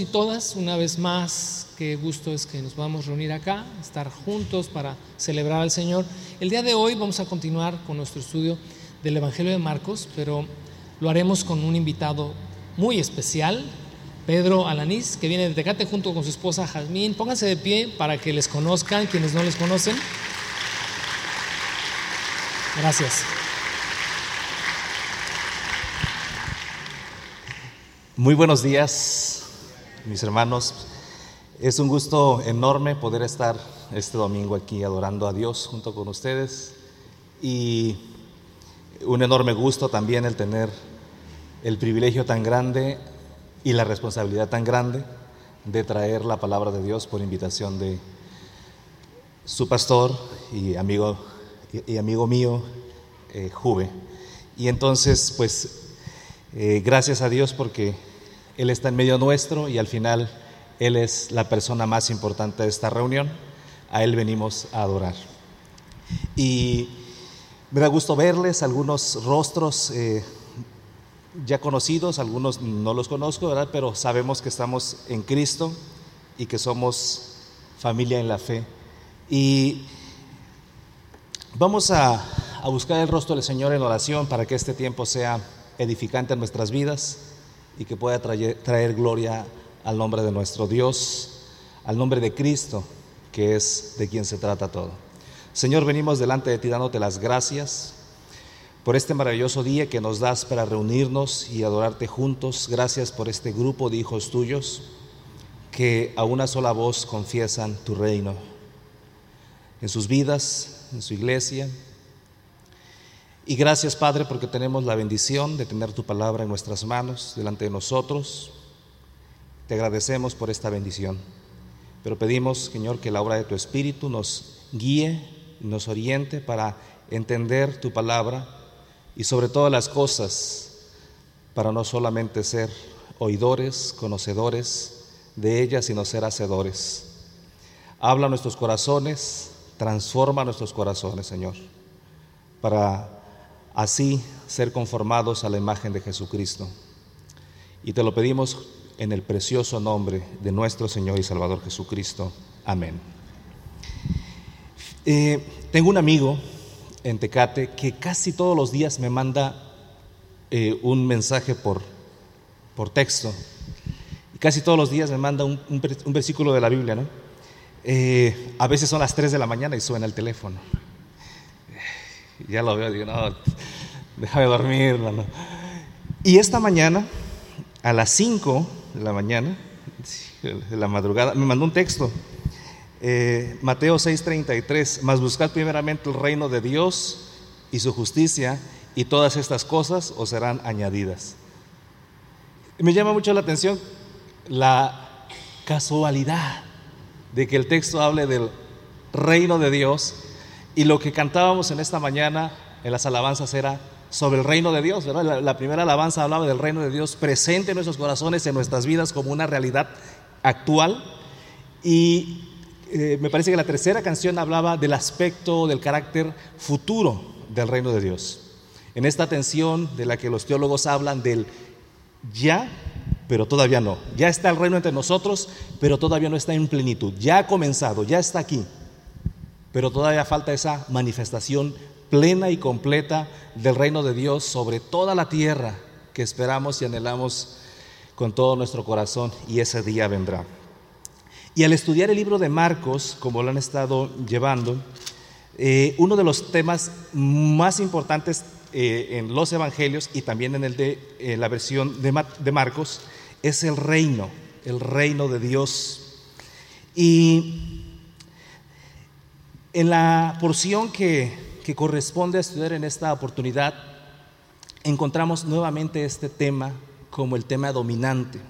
y todas, una vez más, qué gusto es que nos podamos reunir acá, estar juntos para celebrar al Señor. El día de hoy vamos a continuar con nuestro estudio del Evangelio de Marcos, pero lo haremos con un invitado muy especial, Pedro Alanís, que viene de Tecate junto con su esposa Jazmín. Pónganse de pie para que les conozcan, quienes no les conocen. Gracias. Muy buenos días, mis hermanos. Es un gusto enorme poder estar este domingo aquí adorando a Dios junto con ustedes y un enorme gusto también el tener el privilegio tan grande y la responsabilidad tan grande de traer la palabra de Dios por invitación de su pastor y amigo, y, amigo mío, eh, Juve. Y entonces, pues, eh, gracias a Dios porque Él está en medio nuestro y al final Él es la persona más importante de esta reunión. A Él venimos a adorar. Y me da gusto verles, algunos rostros eh, ya conocidos, algunos no los conozco, ¿verdad? Pero sabemos que estamos en Cristo y que somos familia en la fe. Y vamos a, a buscar el rostro del Señor en oración para que este tiempo sea edificante en nuestras vidas y que pueda traer, gloria al nombre de nuestro Dios, al nombre de Cristo, que es de quien se trata todo. Señor, venimos delante de ti dándote las gracias por este maravilloso día que nos das para reunirnos y adorarte juntos. Gracias por este grupo de hijos tuyos que a una sola voz confiesan tu reino en sus vidas, en su iglesia, y gracias, Padre, porque tenemos la bendición de tener tu palabra en nuestras manos, delante de nosotros. Te agradecemos por esta bendición. Pero pedimos, Señor, que la obra de tu Espíritu nos guíe, nos oriente para entender tu palabra y sobre todas las cosas, para no solamente ser oidores, conocedores de ella, sino ser hacedores. Habla nuestros corazones, transforma nuestros corazones, Señor, para así ser conformados a la imagen de Jesucristo. Y te lo pedimos en el precioso nombre de nuestro Señor y Salvador Jesucristo. Amén. Eh, tengo un amigo en Tecate que casi todos los días me manda eh, un mensaje por, por texto. Y casi todos los días me manda un, versículo de la Biblia, ¿no? Eh, a veces son las 3 de la mañana y suena el teléfono. Ya lo veo, digo, no, déjame dormir, Y esta mañana, a las 5 de la mañana, de la madrugada, me mandó un texto. Eh, Mateo 6:33, mas buscad primeramente el reino de Dios y su justicia, y todas estas cosas os serán añadidas. Me llama mucho la atención la casualidad de que el texto hable del reino de Dios y lo que cantábamos en esta mañana en las alabanzas era sobre el reino de Dios, La, primera alabanza hablaba del reino de Dios presente en nuestros corazones, en nuestras vidas como una realidad actual. Y eh, me parece que la tercera canción hablaba del aspecto, del carácter futuro del reino de Dios. En esta tensión de la que los teólogos hablan del ya, pero todavía no. Ya está el reino entre nosotros, pero todavía no está en plenitud. Ya ha comenzado, ya está aquí pero todavía falta esa manifestación plena y completa del reino de Dios sobre toda la tierra que esperamos y anhelamos con todo nuestro corazón y ese día vendrá. Y al estudiar el libro de Marcos, como lo han estado llevando, eh, uno de los temas más importantes eh, en los evangelios y también en el de la versión de, de Marcos es el reino, el reino de Dios. Y en la porción que, corresponde a estudiar en esta oportunidad, encontramos nuevamente este tema como el tema dominante.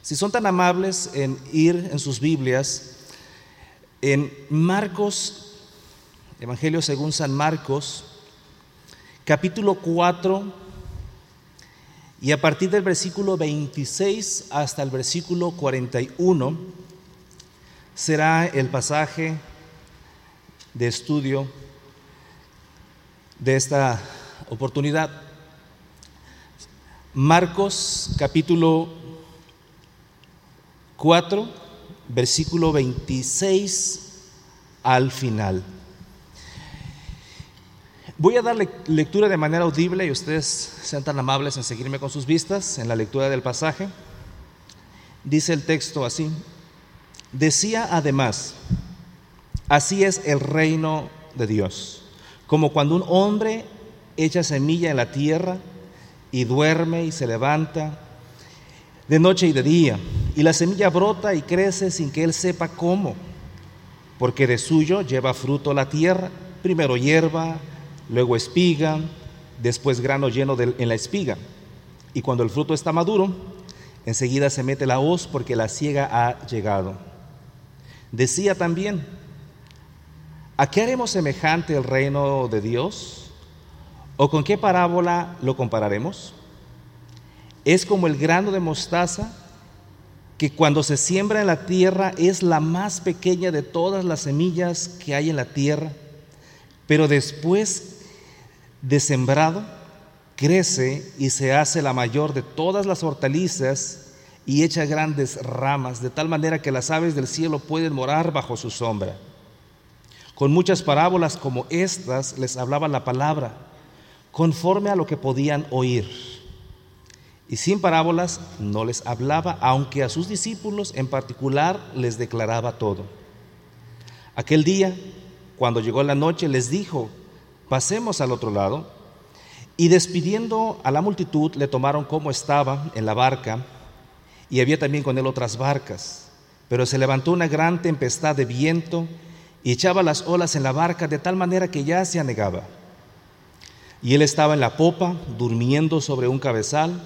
Si son tan amables en ir en sus Biblias, en Marcos, Evangelio según San Marcos, capítulo 4, y a partir del versículo 26 hasta el versículo 41, será el pasaje de estudio de esta oportunidad. Marcos capítulo 4, versículo 26 al final. Voy a dar lectura de manera audible y ustedes sean tan amables en seguirme con sus vistas en la lectura del pasaje. Dice el texto así. Decía además, así es el reino de Dios, como cuando un hombre echa semilla en la tierra y duerme y se levanta de noche y de día, y la semilla brota y crece sin que él sepa cómo, porque de suyo lleva fruto la tierra, primero hierba, luego espiga, después grano lleno en la espiga. Y cuando el fruto está maduro, enseguida se mete la hoz porque la ciega ha llegado. Decía también, ¿a qué haremos semejante el reino de Dios? ¿O con qué parábola lo compararemos? Es como el grano de mostaza que cuando se siembra en la tierra es la más pequeña de todas las semillas que hay en la tierra, pero después de sembrado, crece y se hace la mayor de todas las hortalizas y echa grandes ramas, de tal manera que las aves del cielo pueden morar bajo su sombra. Con muchas parábolas como estas les hablaba la palabra, conforme a lo que podían oír. Y sin parábolas no les hablaba, aunque a sus discípulos en particular les declaraba todo. Aquel día, cuando llegó la noche, les dijo, pasemos al otro lado. Y despidiendo a la multitud, le tomaron como estaba en la barca, y había también con él otras barcas. Pero se levantó una gran tempestad de viento y echaba las olas en la barca de tal manera que ya se anegaba. Y él estaba en la popa, durmiendo sobre un cabezal,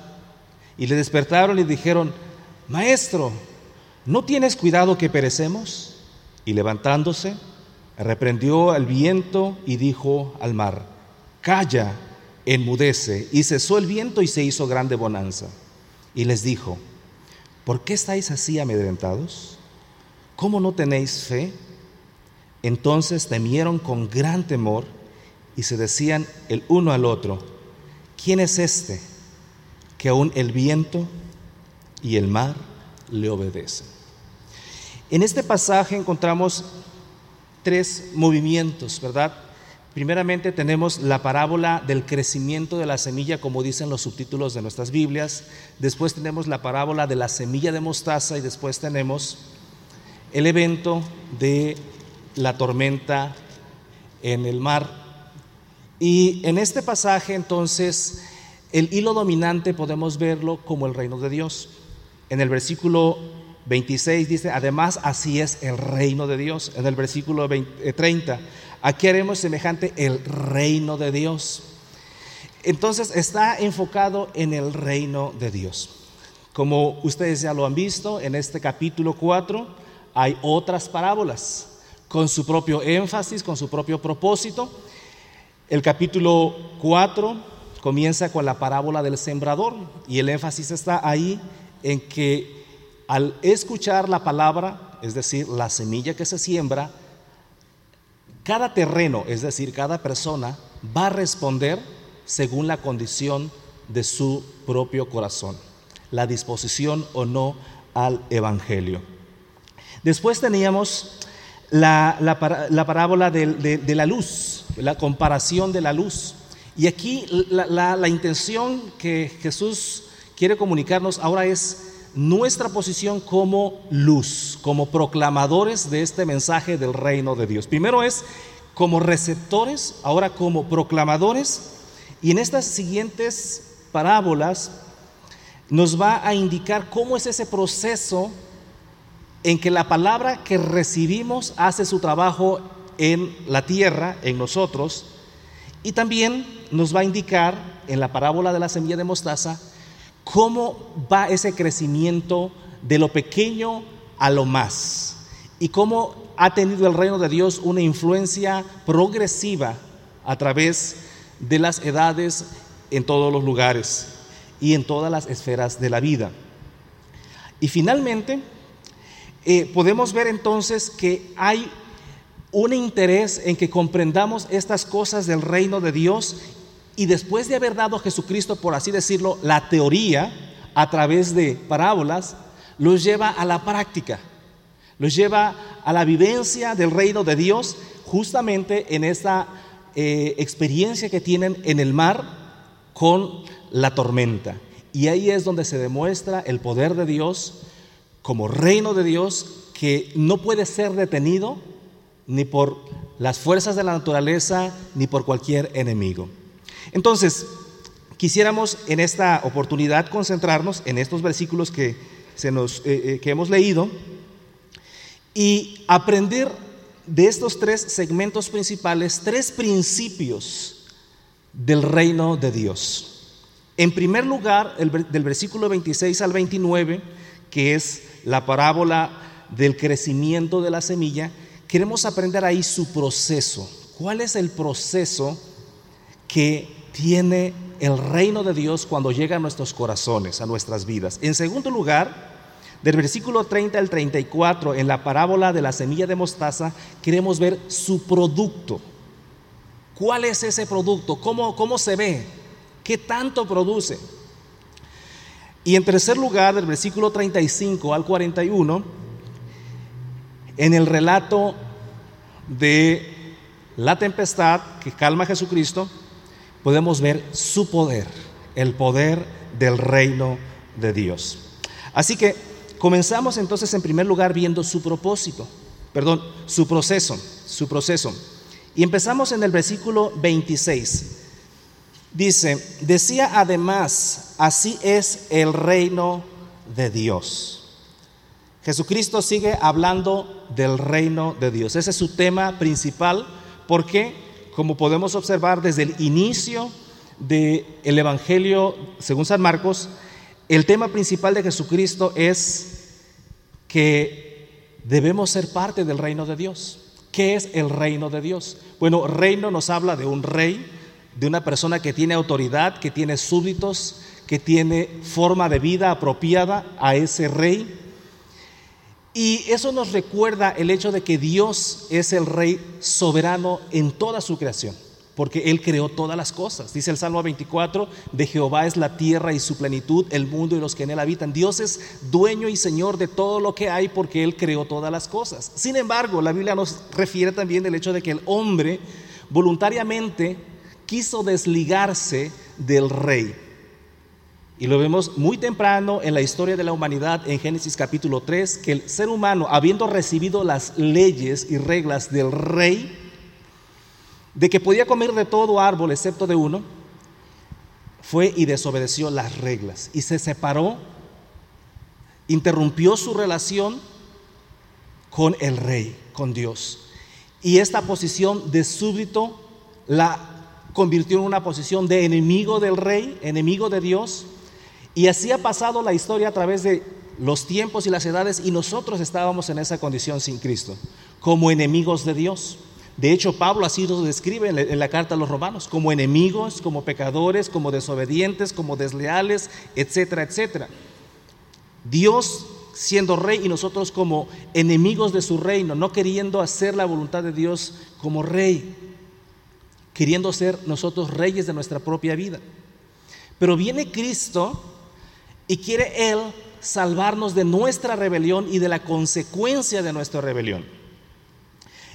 y le despertaron y dijeron, Maestro, ¿no tienes cuidado que perecemos? Y levantándose, reprendió al viento y dijo al mar, calla, enmudece. Y cesó el viento y se hizo grande bonanza. Y les dijo, ¿por qué estáis así amedrentados? ¿Cómo no tenéis fe? Entonces temieron con gran temor y se decían el uno al otro, ¿quién es este que aún el viento y el mar le obedecen? En este pasaje encontramos tres movimientos, ¿verdad? Primeramente tenemos la parábola del crecimiento de la semilla, como dicen los subtítulos de nuestras Biblias. Después tenemos la parábola de la semilla de mostaza y después tenemos el evento de la tormenta en el mar. Y en este pasaje entonces el hilo dominante podemos verlo como el reino de Dios. En el versículo 26 dice, además así es el reino de Dios. En el versículo 30, eh, aquí haremos semejante el reino de Dios. Entonces está enfocado en el reino de Dios. Como ustedes ya lo han visto, en este capítulo 4 hay otras parábolas con su propio énfasis, con su propio propósito. El capítulo 4 comienza con la parábola del sembrador y el énfasis está ahí en que al escuchar la palabra, es decir, la semilla que se siembra, cada terreno, es decir, cada persona, va a responder según la condición de su propio corazón, la disposición o no al Evangelio. Después teníamos la, parábola de, la luz, la comparación de la luz. Y aquí la intención que Jesús quiere comunicarnos ahora es nuestra posición como luz, como proclamadores de este mensaje del reino de Dios. Primero es como receptores, ahora como proclamadores, y en estas siguientes parábolas nos va a indicar cómo es ese proceso en que la palabra que recibimos hace su trabajo en la tierra, en nosotros, y también nos va a indicar en la parábola de la semilla de mostaza cómo va ese crecimiento de lo pequeño a lo más y cómo ha tenido el reino de Dios una influencia progresiva a través de las edades en todos los lugares y en todas las esferas de la vida. Y finalmente, eh, podemos ver entonces que hay un interés en que comprendamos estas cosas del reino de Dios y después de haber dado a Jesucristo, por así decirlo, la teoría a través de parábolas, los lleva a la práctica, los lleva a la vivencia del reino de Dios justamente en esta eh, experiencia que tienen en el mar con la tormenta. Y ahí es donde se demuestra el poder de Dios como reino de Dios que no puede ser detenido ni por las fuerzas de la naturaleza ni por cualquier enemigo. Entonces, quisiéramos en esta oportunidad concentrarnos en estos versículos que, se nos, eh, eh, que hemos leído y aprender de estos tres segmentos principales, tres principios del reino de Dios. En primer lugar, del versículo 26 al 29, que es la parábola del crecimiento de la semilla, queremos aprender ahí su proceso. ¿Cuál es el proceso que tiene el reino de Dios cuando llega a nuestros corazones, a nuestras vidas? En segundo lugar, del versículo 30 al 34, en la parábola de la semilla de mostaza, queremos ver su producto. ¿Cuál es ese producto? ¿Cómo, cómo se ve? ¿Qué tanto produce? Y en tercer lugar, del versículo 35 al 41, en el relato de la tempestad que calma a Jesucristo, podemos ver su poder, el poder del reino de Dios. Así que comenzamos entonces en primer lugar viendo su propósito, perdón, su proceso, su proceso. Y empezamos en el versículo 26. Dice, decía además, así es el reino de Dios. Jesucristo sigue hablando del reino de Dios. Ese es su tema principal porque, como podemos observar desde el inicio del Evangelio según San Marcos, el tema principal de Jesucristo es que debemos ser parte del reino de Dios. ¿Qué es el reino de Dios? Bueno, reino nos habla de un rey, de una persona que tiene autoridad, que tiene súbditos, que tiene forma de vida apropiada a ese rey. Y eso nos recuerda el hecho de que Dios es el rey soberano en toda su creación, porque Él creó todas las cosas. Dice el Salmo 24, de Jehová es la tierra y su plenitud, el mundo y los que en él habitan. Dios es dueño y señor de todo lo que hay porque Él creó todas las cosas. Sin embargo, la Biblia nos refiere también del hecho de que el hombre voluntariamente quiso desligarse del rey. Y lo vemos muy temprano en la historia de la humanidad en Génesis capítulo 3, que el ser humano, habiendo recibido las leyes y reglas del rey, de que podía comer de todo árbol excepto de uno, fue y desobedeció las reglas y se separó, interrumpió su relación con el rey, con Dios. Y esta posición de súbdito la convirtió en una posición de enemigo del rey, enemigo de Dios. Y así ha pasado la historia a través de los tiempos y las edades y nosotros estábamos en esa condición sin Cristo, como enemigos de Dios. De hecho, Pablo así lo describe en la carta a los romanos, como enemigos, como pecadores, como desobedientes, como desleales, etcétera, etcétera. Dios siendo rey y nosotros como enemigos de su reino, no queriendo hacer la voluntad de Dios como rey queriendo ser nosotros reyes de nuestra propia vida. Pero viene Cristo y quiere Él salvarnos de nuestra rebelión y de la consecuencia de nuestra rebelión.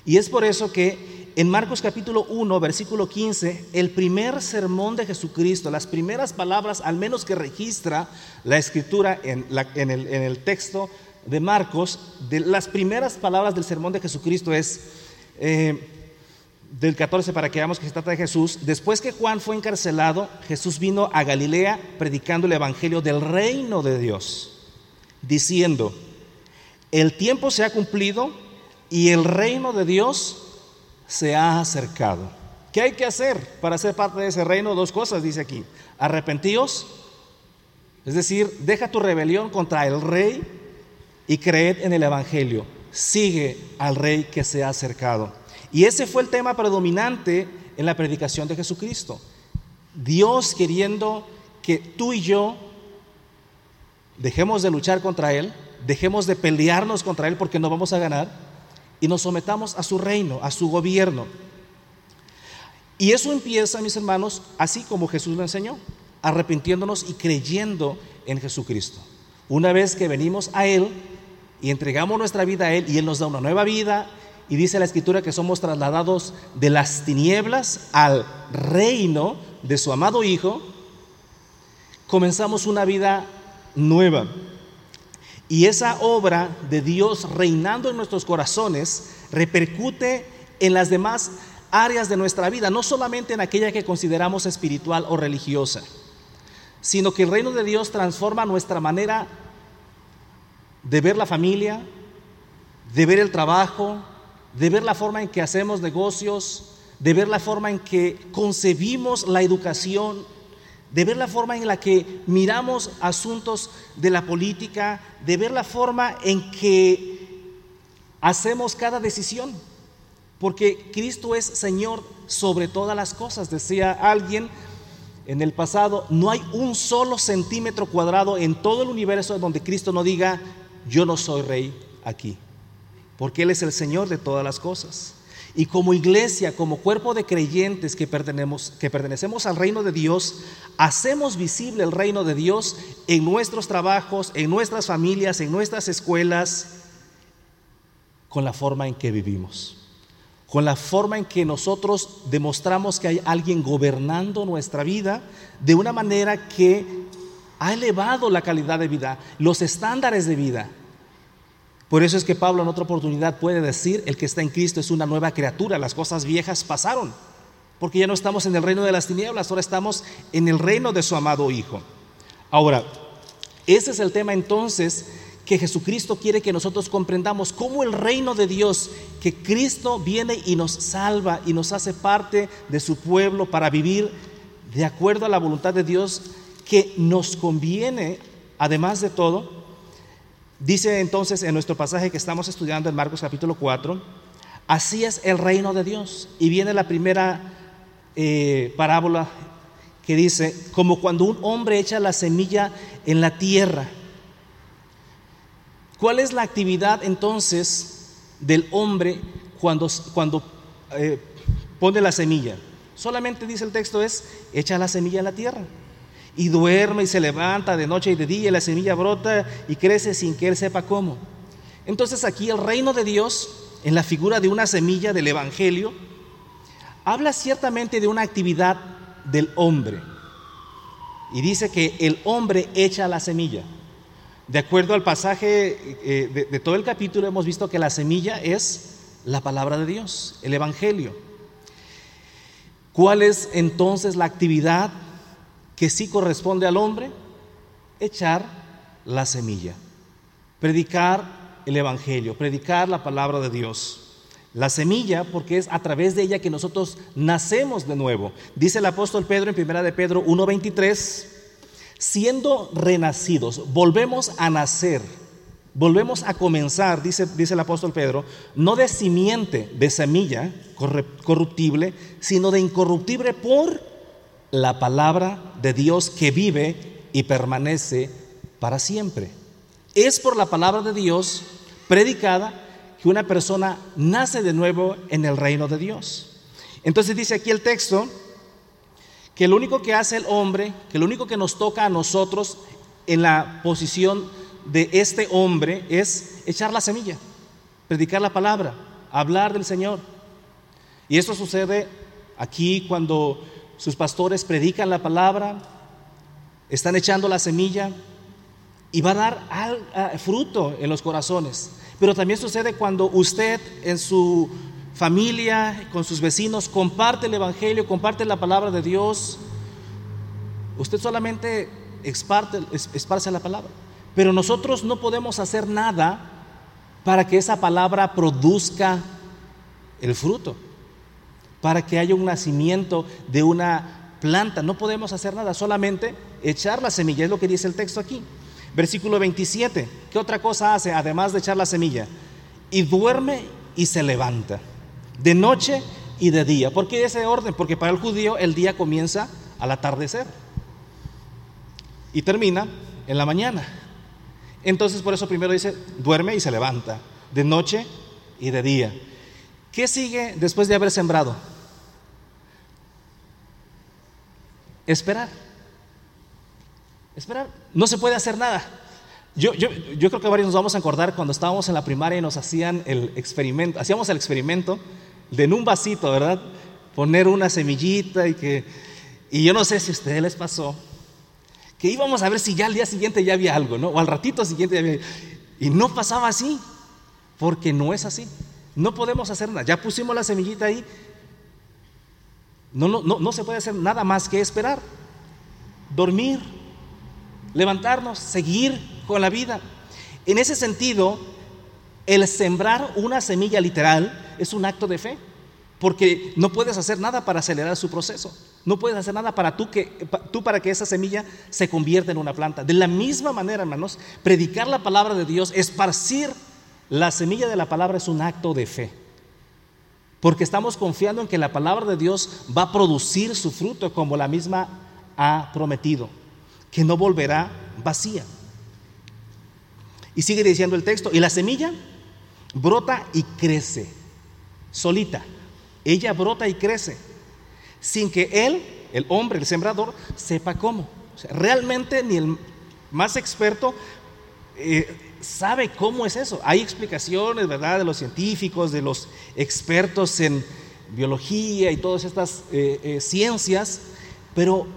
Y es por eso que en Marcos capítulo 1, versículo 15, el primer sermón de Jesucristo, las primeras palabras, al menos que registra la escritura en, el, texto de Marcos, de las primeras palabras del sermón de Jesucristo es, eh, del 14 para que veamos que se trata de Jesús, después que Juan fue encarcelado, Jesús vino a Galilea predicando el Evangelio del reino de Dios, diciendo, el tiempo se ha cumplido y el reino de Dios se ha acercado. ¿Qué hay que hacer para ser parte de ese reino? Dos cosas dice aquí. Arrepentíos, es decir, deja tu rebelión contra el rey y creed en el Evangelio. Sigue al rey que se ha acercado. Y ese fue el tema predominante en la predicación de Jesucristo. Dios queriendo que tú y yo dejemos de luchar contra Él, dejemos de pelearnos contra Él porque no vamos a ganar y nos sometamos a su reino, a su gobierno. Y eso empieza, mis hermanos, así como Jesús lo enseñó, arrepintiéndonos y creyendo en Jesucristo. Una vez que venimos a Él y entregamos nuestra vida a Él y Él nos da una nueva vida, y dice la escritura que somos trasladados de las tinieblas al reino de su amado Hijo, comenzamos una vida nueva. Y esa obra de Dios reinando en nuestros corazones repercute en las demás áreas de nuestra vida, no solamente en aquella que consideramos espiritual o religiosa, sino que el reino de Dios transforma nuestra manera de ver la familia, de ver el trabajo, de ver la forma en que hacemos negocios, de ver la forma en que concebimos la educación, de ver la forma en la que miramos asuntos de la política, de ver la forma en que hacemos cada decisión. Porque Cristo es Señor sobre todas las cosas. Decía alguien en el pasado, no hay un solo centímetro cuadrado en todo el universo donde Cristo no diga, yo no soy rey aquí. Porque Él es el Señor de todas las cosas. Y como iglesia, como cuerpo de creyentes que pertenecemos, que pertenecemos al reino de Dios, hacemos visible el reino de Dios en nuestros trabajos, en nuestras familias, en nuestras escuelas, con la forma en que vivimos, con la forma en que nosotros demostramos que hay alguien gobernando nuestra vida de una manera que ha elevado la calidad de vida, los estándares de vida por eso es que Pablo en otra oportunidad puede decir, el que está en Cristo es una nueva criatura, las cosas viejas pasaron, porque ya no estamos en el reino de las tinieblas, ahora estamos en el reino de su amado Hijo. Ahora, ese es el tema entonces que Jesucristo quiere que nosotros comprendamos, cómo el reino de Dios, que Cristo viene y nos salva y nos hace parte de su pueblo para vivir de acuerdo a la voluntad de Dios, que nos conviene, además de todo, Dice entonces en nuestro pasaje que estamos estudiando en Marcos capítulo 4, así es el reino de Dios. Y viene la primera eh, parábola que dice, como cuando un hombre echa la semilla en la tierra. ¿Cuál es la actividad entonces del hombre cuando, cuando eh, pone la semilla? Solamente dice el texto es, echa la semilla en la tierra y duerme y se levanta de noche y de día y la semilla brota y crece sin que él sepa cómo. Entonces aquí el reino de Dios, en la figura de una semilla del Evangelio, habla ciertamente de una actividad del hombre. Y dice que el hombre echa la semilla. De acuerdo al pasaje eh, de, de todo el capítulo hemos visto que la semilla es la palabra de Dios, el Evangelio. ¿Cuál es entonces la actividad que sí corresponde al hombre, echar la semilla, predicar el Evangelio, predicar la palabra de Dios. La semilla, porque es a través de ella que nosotros nacemos de nuevo. Dice el apóstol Pedro en primera de Pedro 1.23, siendo renacidos, volvemos a nacer, volvemos a comenzar, dice, dice el apóstol Pedro, no de simiente, de semilla corruptible, sino de incorruptible por la palabra de Dios que vive y permanece para siempre. Es por la palabra de Dios predicada que una persona nace de nuevo en el reino de Dios. Entonces dice aquí el texto que lo único que hace el hombre, que lo único que nos toca a nosotros en la posición de este hombre es echar la semilla, predicar la palabra, hablar del Señor. Y esto sucede aquí cuando sus pastores predican la palabra, están echando la semilla y va a dar fruto en los corazones. Pero también sucede cuando usted en su familia, con sus vecinos, comparte el Evangelio, comparte la palabra de Dios. Usted solamente esparce la palabra. Pero nosotros no podemos hacer nada para que esa palabra produzca el fruto para que haya un nacimiento de una planta. No podemos hacer nada, solamente echar la semilla, es lo que dice el texto aquí. Versículo 27, ¿qué otra cosa hace además de echar la semilla? Y duerme y se levanta, de noche y de día. ¿Por qué ese orden? Porque para el judío el día comienza al atardecer y termina en la mañana. Entonces por eso primero dice, duerme y se levanta, de noche y de día. ¿Qué sigue después de haber sembrado? Esperar. Esperar. No se puede hacer nada. Yo, yo, yo creo que varios nos vamos a acordar cuando estábamos en la primaria y nos hacían el experimento, hacíamos el experimento de en un vasito, ¿verdad? Poner una semillita y que, y yo no sé si a ustedes les pasó, que íbamos a ver si ya al día siguiente ya había algo, ¿no? O al ratito siguiente ya había, y no pasaba así, porque no es así. No podemos hacer nada. Ya pusimos la semillita ahí. No, no, no, no se puede hacer nada más que esperar, dormir, levantarnos, seguir con la vida. En ese sentido, el sembrar una semilla literal es un acto de fe, porque no puedes hacer nada para acelerar su proceso. No puedes hacer nada para tú, que, tú para que esa semilla se convierta en una planta. De la misma manera, hermanos, predicar la palabra de Dios, esparcir la semilla de la palabra es un acto de fe. Porque estamos confiando en que la palabra de Dios va a producir su fruto como la misma ha prometido, que no volverá vacía. Y sigue diciendo el texto, y la semilla brota y crece, solita. Ella brota y crece, sin que él, el hombre, el sembrador, sepa cómo. realmente ni el más experto eh, sabe cómo es eso. Hay explicaciones, ¿verdad?, de los científicos, de los expertos en biología y todas estas eh, eh, ciencias, pero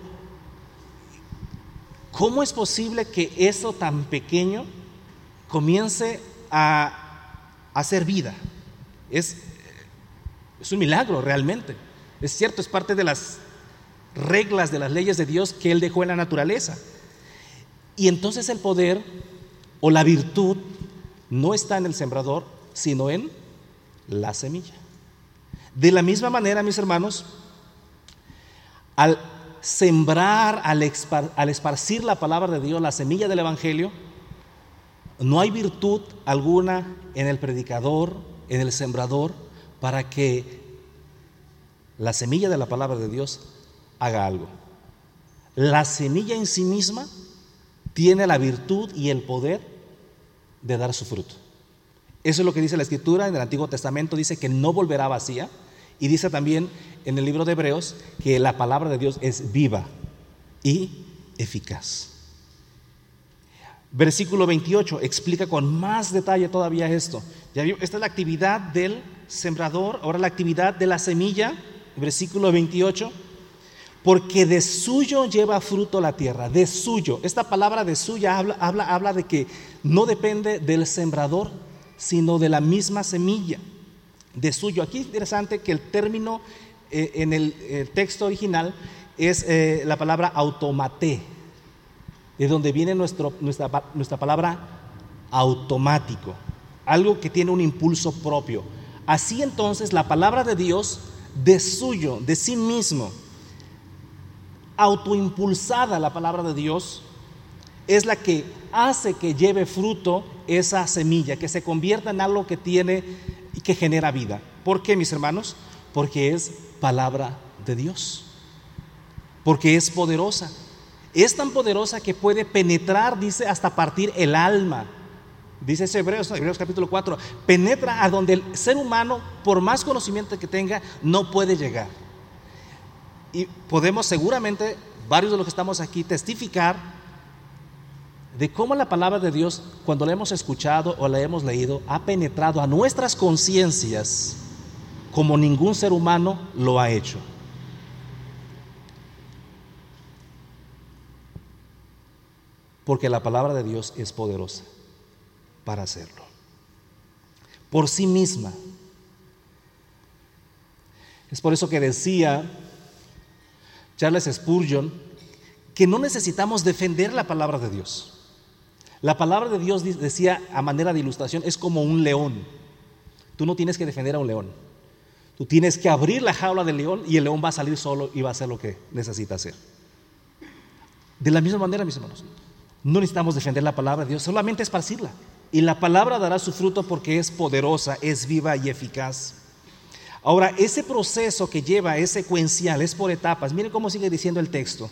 ¿cómo es posible que eso tan pequeño comience a hacer vida? Es, es un milagro realmente. Es cierto, es parte de las reglas, de las leyes de Dios que Él dejó en la naturaleza. Y entonces el poder o la virtud no está en el sembrador, sino en la semilla. De la misma manera, mis hermanos, al sembrar, al, esparcir la palabra de Dios, la semilla del Evangelio, no hay virtud alguna en el predicador, en el sembrador, para que la semilla de la palabra de Dios haga algo. La semilla en sí misma tiene la virtud y el poder de dar su fruto. Eso es lo que dice la Escritura en el Antiguo Testamento, dice que no volverá vacía y dice también en el libro de Hebreos que la palabra de Dios es viva y eficaz. Versículo 28 explica con más detalle todavía esto. Esta es la actividad del sembrador, ahora la actividad de la semilla, versículo 28 porque de suyo lleva fruto la tierra, de suyo. Esta palabra de suya habla, habla, habla de que no depende del sembrador, sino de la misma semilla, de suyo. Aquí es interesante que el término eh, en el, texto original es eh, la palabra automate, de donde viene nuestro, nuestra, nuestra palabra automático, algo que tiene un impulso propio. Así entonces la palabra de Dios, de suyo, de sí mismo, autoimpulsada la palabra de Dios es la que hace que lleve fruto esa semilla, que se convierta en algo que tiene y que genera vida. ¿Por qué, mis hermanos? Porque es palabra de Dios. Porque es poderosa. Es tan poderosa que puede penetrar, dice, hasta partir el alma. Dice ese Hebreos, Hebreos capítulo 4, penetra a donde el ser humano, por más conocimiento que tenga, no puede llegar. Y podemos seguramente, varios de los que estamos aquí, testificar de cómo la palabra de Dios, cuando la hemos escuchado o la hemos leído, ha penetrado a nuestras conciencias como ningún ser humano lo ha hecho. Porque la palabra de Dios es poderosa para hacerlo. Por sí misma. Es por eso que decía Charles Spurgeon, que no necesitamos defender la palabra de Dios. La palabra de Dios decía a manera de ilustración, es como un león. Tú no tienes que defender a un león. Tú tienes que abrir la jaula del león y el león va a salir solo y va a hacer lo que necesita hacer. De la misma manera, mis hermanos, no necesitamos defender la palabra de Dios, solamente esparcirla. Y la palabra dará su fruto porque es poderosa, es viva y eficaz. Ahora, ese proceso que lleva es secuencial, es por etapas. Miren cómo sigue diciendo el texto.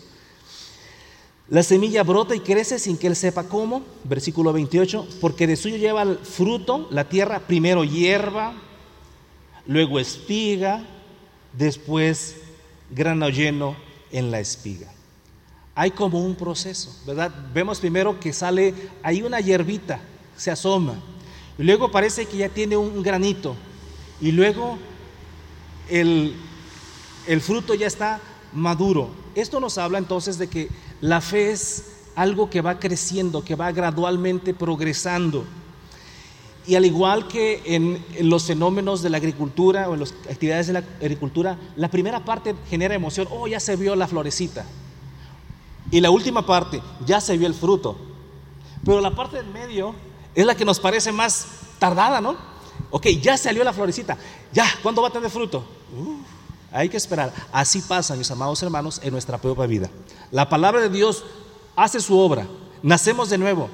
La semilla brota y crece sin que él sepa cómo, versículo 28, porque de suyo lleva el fruto, la tierra, primero hierba, luego espiga, después grano lleno en la espiga. hay como un proceso, ¿verdad? Vemos primero que sale, hay una hierbita, se asoma, y luego parece que ya tiene un granito, y luego el, el fruto ya está maduro. Esto nos habla entonces de que la fe es algo que va creciendo, que va gradualmente progresando. Y al igual que en, los fenómenos de la agricultura o en las actividades de la agricultura, la primera parte genera emoción, oh, ya se vio la florecita. Y la última parte, ya se vio el fruto. Pero la parte del medio es la que nos parece más tardada, ¿no? Ok, ya salió la florecita, ya, ¿cuándo va a tener fruto? hay que esperar. Así pasa, mis amados hermanos, en nuestra propia vida. La palabra de Dios hace su obra, nacemos de nuevo.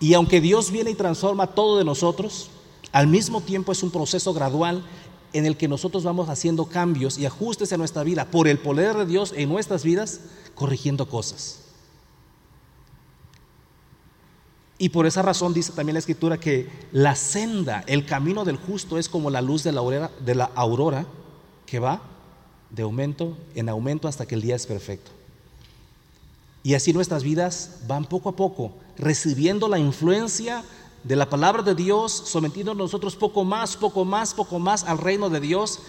Y aunque Dios viene y transforma todo de nosotros, al mismo tiempo es un proceso gradual en el que nosotros vamos haciendo cambios y ajustes en nuestra vida por el poder de Dios en nuestras vidas, corrigiendo cosas. Y por esa razón dice también la escritura que la senda, el camino del justo es como la luz de la aurora, de la aurora que va de aumento en aumento hasta que el día es perfecto. Y así nuestras vidas van poco a poco recibiendo la influencia de la palabra de Dios, sometiendo nosotros poco más, poco más, poco más al reino de Dios.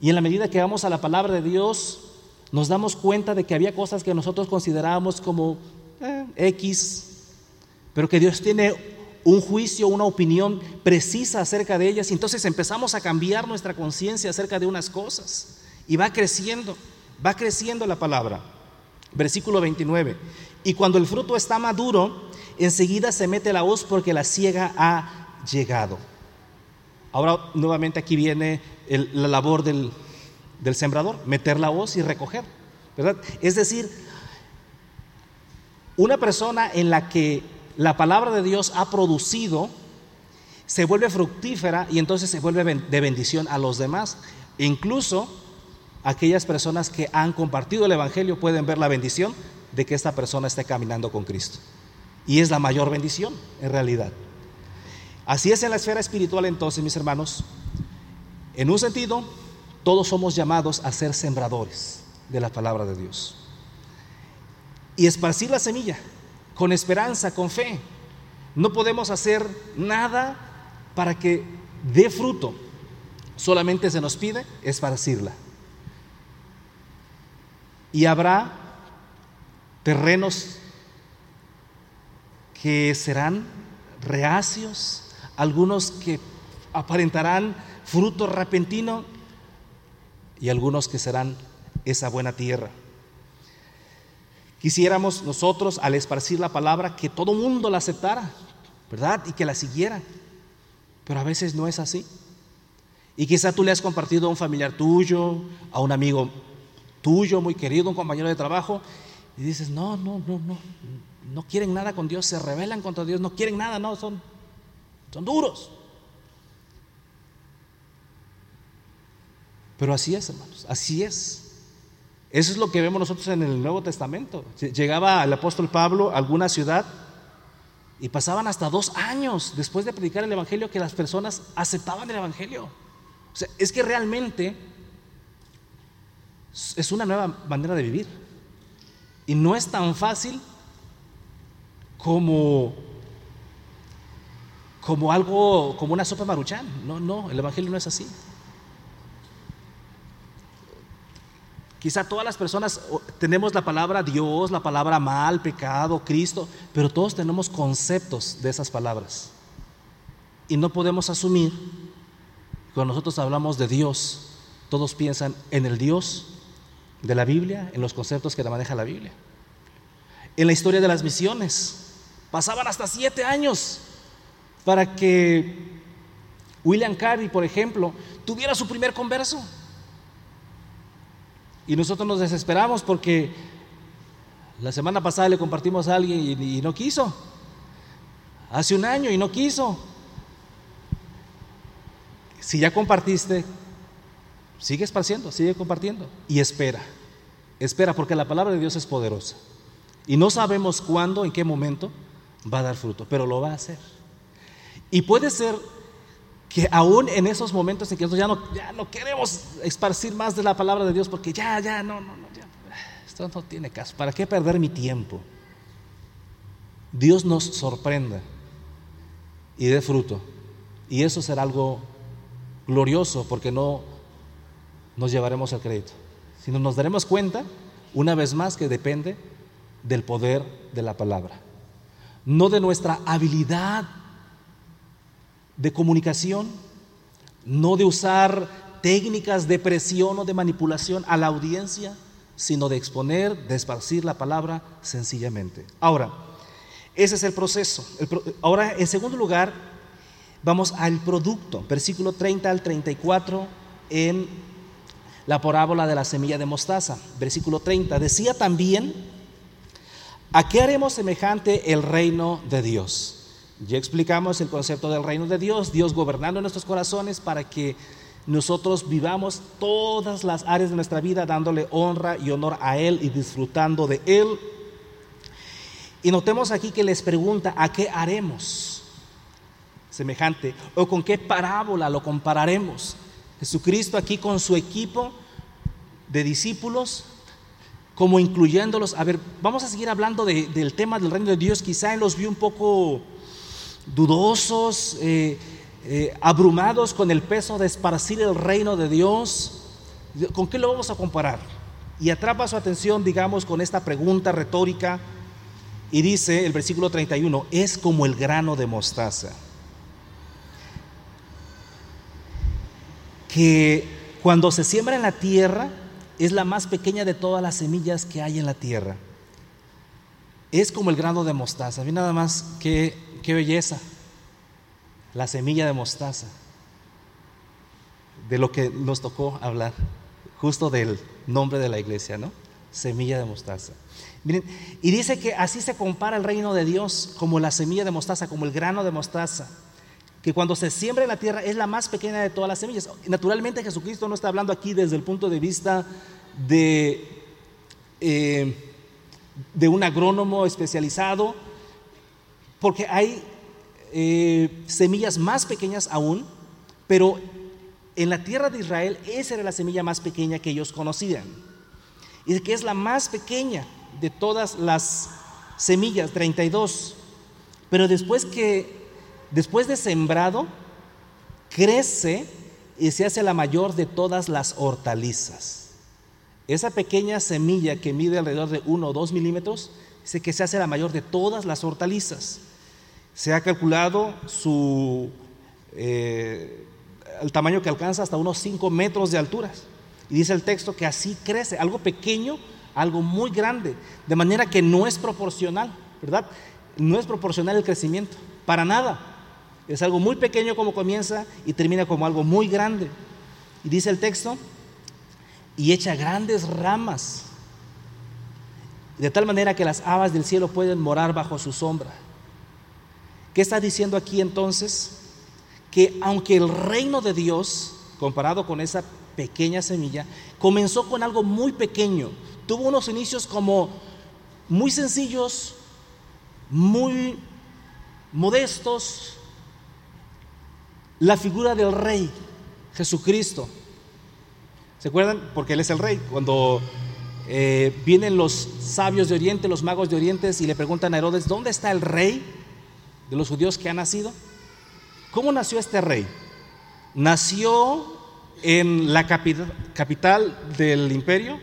Y en la medida que vamos a la palabra de Dios, nos damos cuenta de que había cosas que nosotros considerábamos como eh, X, pero que Dios tiene un juicio, una opinión precisa acerca de ellas. Y entonces empezamos a cambiar nuestra conciencia acerca de unas cosas. Y va creciendo, va creciendo la palabra. Versículo 29. Y cuando el fruto está maduro, enseguida se mete la hoz porque la ciega ha llegado. Ahora nuevamente aquí viene la labor del, del, sembrador, meter la hoz y recoger. ¿verdad? Es decir, una persona en la que la palabra de Dios ha producido se vuelve fructífera y entonces se vuelve de bendición a los demás. Incluso aquellas personas que han compartido el Evangelio pueden ver la bendición de que esta persona esté caminando con Cristo. Y es la mayor bendición en realidad. Así es en la esfera espiritual entonces, mis hermanos. En un sentido, todos somos llamados a ser sembradores de la palabra de Dios. Y esparcir la semilla con esperanza, con fe. No podemos hacer nada para que dé fruto. Solamente se nos pide esparcirla. Y habrá terrenos que serán reacios, algunos que aparentarán fruto repentino y algunos que serán esa buena tierra. Quisiéramos nosotros, al esparcir la palabra, que todo mundo la aceptara, ¿verdad? Y que la siguiera. Pero a veces no es así. Y quizá tú le has compartido a un familiar tuyo, a un amigo tuyo muy querido, un compañero de trabajo, y dices, no, no, no, no, no quieren nada con Dios, se rebelan contra Dios, no quieren nada, no, son, son duros. Pero así es, hermanos, así es. Eso es lo que vemos nosotros en el Nuevo Testamento. Llegaba el apóstol Pablo a alguna ciudad y pasaban hasta dos años después de predicar el Evangelio que las personas aceptaban el Evangelio. O sea, es que realmente es una nueva manera de vivir. Y no es tan fácil como, como algo, como una sopa maruchan. No, no, el Evangelio no es así. Quizá todas las personas tenemos la palabra Dios, la palabra mal, pecado, Cristo, pero todos tenemos conceptos de esas palabras. Y no podemos asumir, cuando nosotros hablamos de Dios, todos piensan en el Dios de la Biblia, en los conceptos que la maneja la Biblia. En la historia de las misiones, pasaban hasta siete años para que William Carey, por ejemplo, tuviera su primer converso. Y nosotros nos desesperamos porque la semana pasada le compartimos a alguien y, no quiso. Hace un año y no quiso. Si ya compartiste, sigue esparciendo, sigue compartiendo y espera. Espera porque la palabra de Dios es poderosa. Y no sabemos cuándo, en qué momento va a dar fruto, pero lo va a hacer. Y puede ser que aún en esos momentos en que nosotros ya no, ya no queremos esparcir más de la palabra de Dios porque ya, ya, no, no, no, ya, esto no tiene caso, ¿para qué perder mi tiempo? Dios nos sorprenda y dé fruto. Y eso será algo glorioso porque no nos llevaremos al crédito, sino nos daremos cuenta una vez más que depende del poder de la palabra, no de nuestra habilidad de comunicación, no de usar técnicas de presión o de manipulación a la audiencia, sino de exponer, de esparcir la palabra sencillamente. Ahora, ese es el proceso. ahora, en segundo lugar, vamos al producto, versículo 30 al 34 en la parábola de la semilla de mostaza. Versículo 30. Decía también, ¿a qué haremos semejante el reino de Dios? Ya explicamos el concepto del reino de Dios, Dios gobernando nuestros corazones para que nosotros vivamos todas las áreas de nuestra vida dándole honra y honor a Él y disfrutando de Él. Y notemos aquí que les pregunta, ¿a qué haremos semejante? ¿O con qué parábola lo compararemos? Jesucristo aquí con su equipo de discípulos, como incluyéndolos. A ver, vamos a seguir hablando del tema del reino de Dios. Quizá él los vio un poco dudosos, eh, eh, abrumados con el peso de esparcir el reino de Dios. ¿Con qué lo vamos a comparar? Y atrapa su atención, digamos, con esta pregunta retórica. Y dice el versículo 31, es como el grano de mostaza. que cuando se siembra en la tierra es la más pequeña de todas las semillas que hay en la tierra. Es como el grano de mostaza. Mira nada más qué, qué belleza. La semilla de mostaza. De lo que nos tocó hablar. Justo del nombre de la iglesia, ¿no? Semilla de mostaza. Miren, y dice que así se compara el reino de Dios como la semilla de mostaza, como el grano de mostaza que cuando se siembra en la tierra es la más pequeña de todas las semillas. Naturalmente Jesucristo no está hablando aquí desde el punto de vista de, eh, de un agrónomo especializado, porque hay eh, semillas más pequeñas aún, pero en la tierra de Israel esa era la semilla más pequeña que ellos conocían. Y que es la más pequeña de todas las semillas, 32. Pero después que después de sembrado, crece y se hace la mayor de todas las hortalizas. Esa pequeña semilla que mide alrededor de 1 o 2 milímetros, dice que se hace la mayor de todas las hortalizas. Se ha calculado su, eh, el tamaño que alcanza hasta unos 5 metros de altura. Y dice el texto que así crece, algo pequeño, algo muy grande, de manera que no es proporcional, ¿verdad? No es proporcional el crecimiento, para nada. Es algo muy pequeño como comienza y termina como algo muy grande. Y dice el texto, y echa grandes ramas, de tal manera que las habas del cielo pueden morar bajo su sombra. ¿Qué está diciendo aquí entonces? Que aunque el reino de Dios, comparado con esa pequeña semilla, comenzó con algo muy pequeño, tuvo unos inicios como muy sencillos, muy modestos, la figura del rey, Jesucristo. ¿Se acuerdan? Porque Él es el rey. Cuando eh, vienen los sabios de Oriente, los magos de Oriente, y le preguntan a Herodes, ¿dónde está el rey de los judíos que ha nacido? ¿Cómo nació este rey? ¿Nació en la capital del imperio?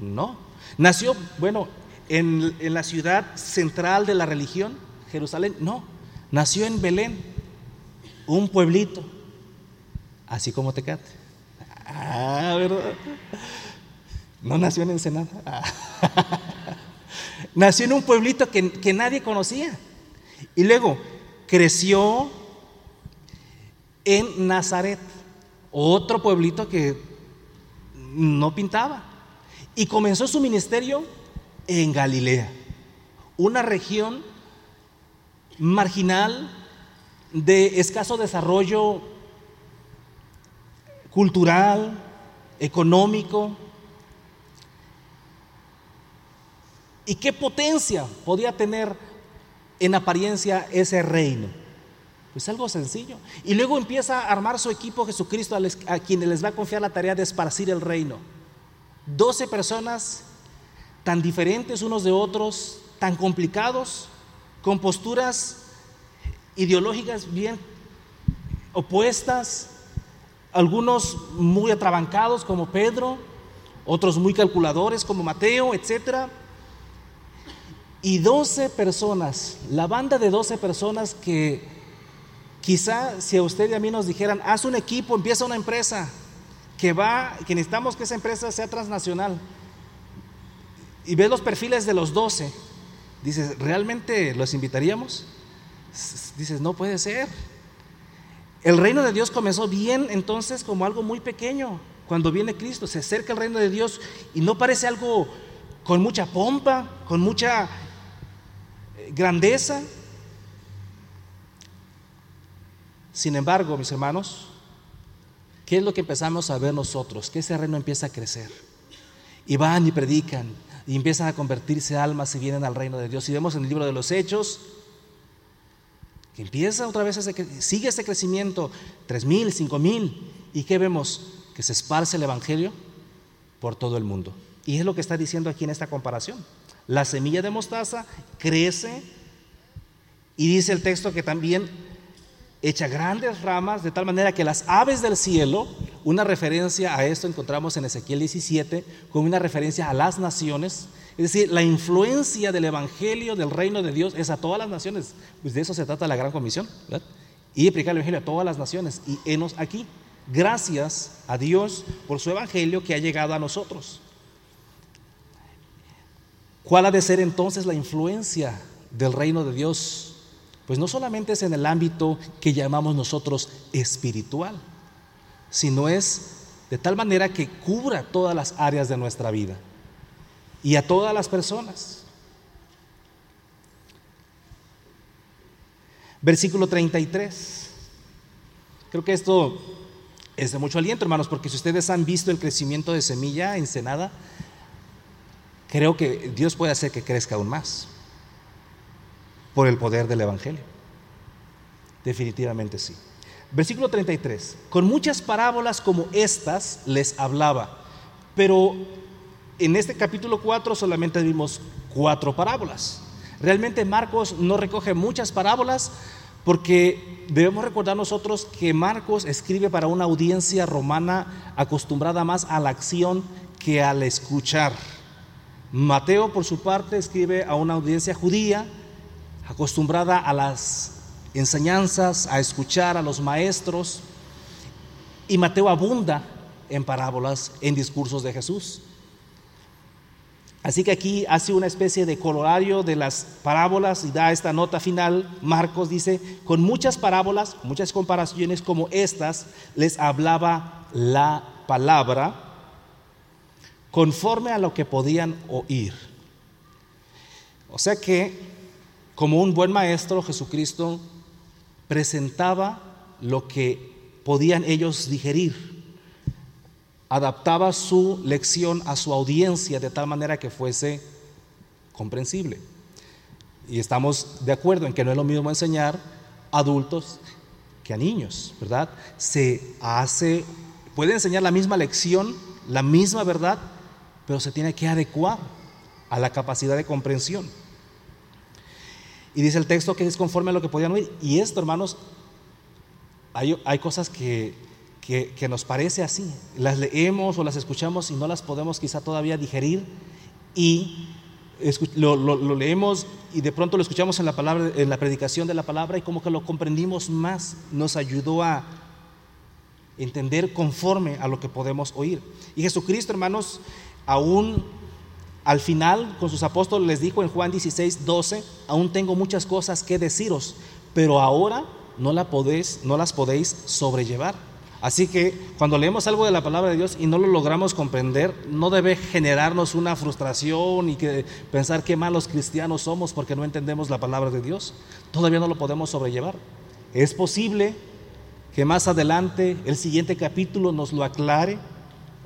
No. ¿Nació, bueno, en, en la ciudad central de la religión, Jerusalén? No. Nació en Belén un pueblito, así como Tecate. Ah, ¿verdad? No nació en Ensenada. Ah. nació en un pueblito que, que nadie conocía. Y luego creció en Nazaret, otro pueblito que no pintaba. Y comenzó su ministerio en Galilea, una región marginal, de escaso desarrollo cultural, económico. ¿Y qué potencia podía tener en apariencia ese reino? Pues algo sencillo. Y luego empieza a armar su equipo Jesucristo a, quienes les va a confiar la tarea de esparcir el reino. Doce personas tan diferentes unos de otros, tan complicados, con posturas ideológicas bien opuestas, algunos muy atrabancados como Pedro, otros muy calculadores como Mateo, etc. Y 12 personas, la banda de 12 personas que quizá si a usted y a mí nos dijeran, haz un equipo, empieza una empresa, que va, que necesitamos que esa empresa sea transnacional, y ves los perfiles de los 12, dices, ¿realmente los invitaríamos? Dices, no puede ser. El reino de Dios comenzó bien entonces como algo muy pequeño. Cuando viene Cristo, se acerca el reino de Dios y no parece algo con mucha pompa, con mucha grandeza. Sin embargo, mis hermanos, ¿qué es lo que empezamos a ver nosotros? Que ese reino empieza a crecer. Y van y predican, y empiezan a convertirse almas y vienen al reino de Dios. Y vemos en el libro de los Hechos que empieza otra vez, ese, sigue ese crecimiento, tres mil, cinco mil, y ¿qué vemos? Que se esparce el Evangelio por todo el mundo. Y es lo que está diciendo aquí en esta comparación. La semilla de mostaza crece y dice el texto que también echa grandes ramas de tal manera que las aves del cielo, una referencia a esto encontramos en Ezequiel 17, con una referencia a las naciones, es decir, la influencia del Evangelio, del reino de Dios, es a todas las naciones. Pues de eso se trata la gran comisión. Y aplicar el Evangelio a todas las naciones. Y enos aquí. Gracias a Dios por su Evangelio que ha llegado a nosotros. ¿Cuál ha de ser entonces la influencia del reino de Dios? Pues no solamente es en el ámbito que llamamos nosotros espiritual, sino es de tal manera que cubra todas las áreas de nuestra vida y a todas las personas. Versículo 33. Creo que esto es de mucho aliento, hermanos, porque si ustedes han visto el crecimiento de semilla ensenada, creo que Dios puede hacer que crezca aún más por el poder del Evangelio. Definitivamente sí. Versículo 33. Con muchas parábolas como estas les hablaba, pero en este capítulo 4 solamente vimos cuatro parábolas. Realmente Marcos no recoge muchas parábolas porque debemos recordar nosotros que Marcos escribe para una audiencia romana acostumbrada más a la acción que al escuchar. Mateo, por su parte, escribe a una audiencia judía acostumbrada a las enseñanzas, a escuchar a los maestros. Y Mateo abunda en parábolas, en discursos de Jesús. Así que aquí hace una especie de colorario de las parábolas y da esta nota final. Marcos dice, con muchas parábolas, muchas comparaciones como estas, les hablaba la palabra conforme a lo que podían oír. O sea que, como un buen maestro, Jesucristo presentaba lo que podían ellos digerir adaptaba su lección a su audiencia de tal manera que fuese comprensible. Y estamos de acuerdo en que no es lo mismo enseñar a adultos que a niños, ¿verdad? Se hace, puede enseñar la misma lección, la misma verdad, pero se tiene que adecuar a la capacidad de comprensión. Y dice el texto que es conforme a lo que podían oír. Y esto, hermanos, hay, hay cosas que que, nos parece así. Las leemos o las escuchamos y no las podemos quizá todavía digerir y lo, lo, leemos y de pronto lo escuchamos en la, palabra, en la predicación de la palabra y como que lo comprendimos más, nos ayudó a entender conforme a lo que podemos oír. Y Jesucristo, hermanos, aún al final con sus apóstoles les dijo en Juan 16, 12, aún tengo muchas cosas que deciros, pero ahora no, no las podéis sobrellevar. Así que cuando leemos algo de la palabra de Dios y no lo logramos comprender, no debe generarnos una frustración y que pensar qué malos cristianos somos porque no entendemos la palabra de Dios. Todavía no lo podemos sobrellevar. Es posible que más adelante el siguiente capítulo nos lo aclare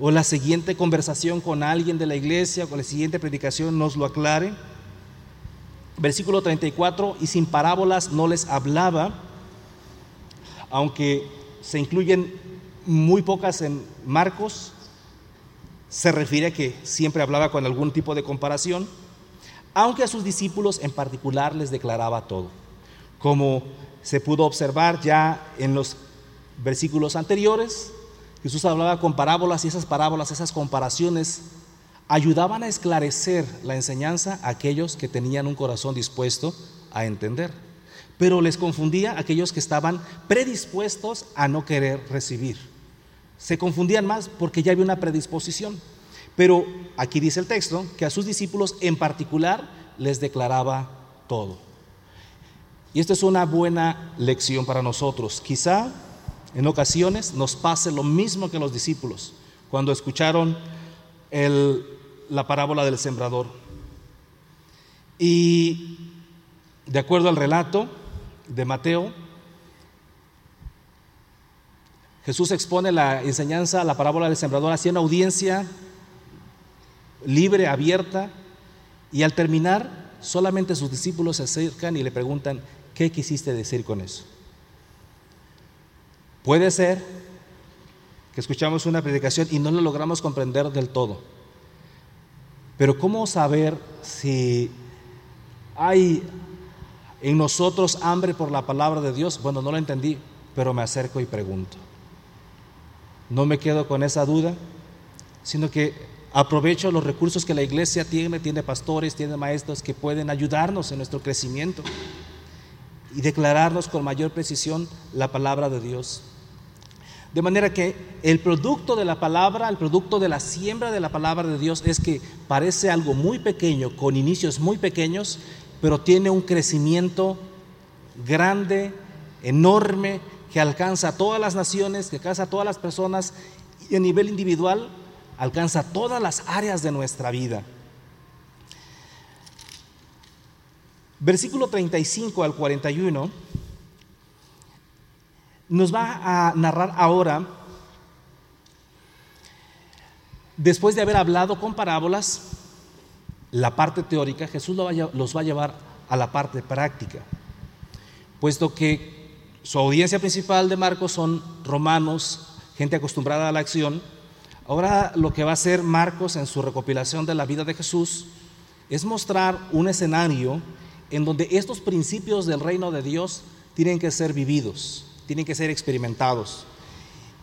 o la siguiente conversación con alguien de la iglesia o la siguiente predicación nos lo aclare. Versículo 34, y sin parábolas no les hablaba, aunque se incluyen muy pocas en Marcos, se refiere a que siempre hablaba con algún tipo de comparación, aunque a sus discípulos en particular les declaraba todo. Como se pudo observar ya en los versículos anteriores, Jesús hablaba con parábolas y esas parábolas, esas comparaciones, ayudaban a esclarecer la enseñanza a aquellos que tenían un corazón dispuesto a entender, pero les confundía a aquellos que estaban predispuestos a no querer recibir. Se confundían más porque ya había una predisposición. Pero aquí dice el texto que a sus discípulos en particular les declaraba todo. Y esta es una buena lección para nosotros. Quizá en ocasiones nos pase lo mismo que los discípulos cuando escucharon la parábola del sembrador. Y de acuerdo al relato de Mateo, Jesús expone la enseñanza, la parábola del sembrador, hacia una audiencia libre, abierta, y al terminar, solamente sus discípulos se acercan y le preguntan, ¿qué quisiste decir con eso? Puede ser que escuchamos una predicación y no lo logramos comprender del todo. Pero ¿cómo saber si hay en nosotros hambre por la palabra de Dios? Bueno, no lo entendí, pero me acerco y pregunto. No me quedo con esa duda, sino que aprovecho los recursos que la iglesia tiene, tiene pastores, tiene maestros que pueden ayudarnos en nuestro crecimiento y declararnos con mayor precisión la palabra de Dios. De manera que el producto de la palabra, el producto de la siembra de la palabra de Dios es que parece algo muy pequeño, con inicios muy pequeños, pero tiene un crecimiento grande, enorme, que alcanza a todas las naciones, que alcanza a todas las personas y a nivel individual alcanza todas las áreas de nuestra vida. Versículo 35 al 41 nos va a narrar ahora, después de haber hablado con parábolas, la parte teórica, Jesús los va a llevar a la parte práctica, puesto que su audiencia principal de Marcos son romanos, gente acostumbrada a la acción. Ahora lo que va a hacer Marcos en su recopilación de la vida de Jesús es mostrar un escenario en donde estos principios del reino de Dios tienen que ser vividos, tienen que ser experimentados.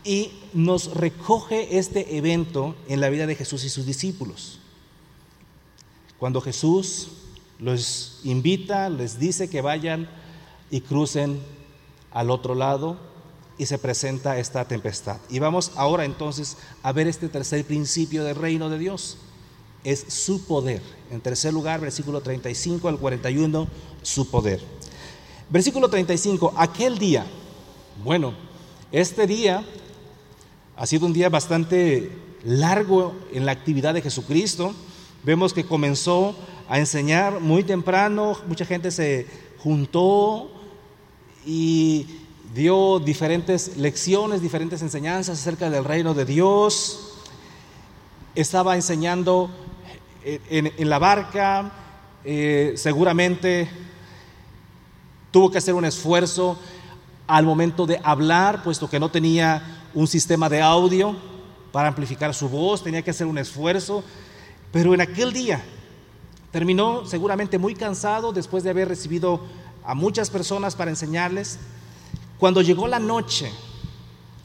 Y nos recoge este evento en la vida de Jesús y sus discípulos. Cuando Jesús los invita, les dice que vayan y crucen al otro lado y se presenta esta tempestad. Y vamos ahora entonces a ver este tercer principio del reino de Dios. Es su poder. En tercer lugar, versículo 35 al 41, su poder. Versículo 35, aquel día. Bueno, este día ha sido un día bastante largo en la actividad de Jesucristo. Vemos que comenzó a enseñar muy temprano, mucha gente se juntó y dio diferentes lecciones, diferentes enseñanzas acerca del reino de Dios. Estaba enseñando en, la barca, eh, seguramente tuvo que hacer un esfuerzo al momento de hablar, puesto que no tenía un sistema de audio para amplificar su voz, tenía que hacer un esfuerzo, pero en aquel día terminó seguramente muy cansado después de haber recibido a muchas personas para enseñarles. Cuando llegó la noche,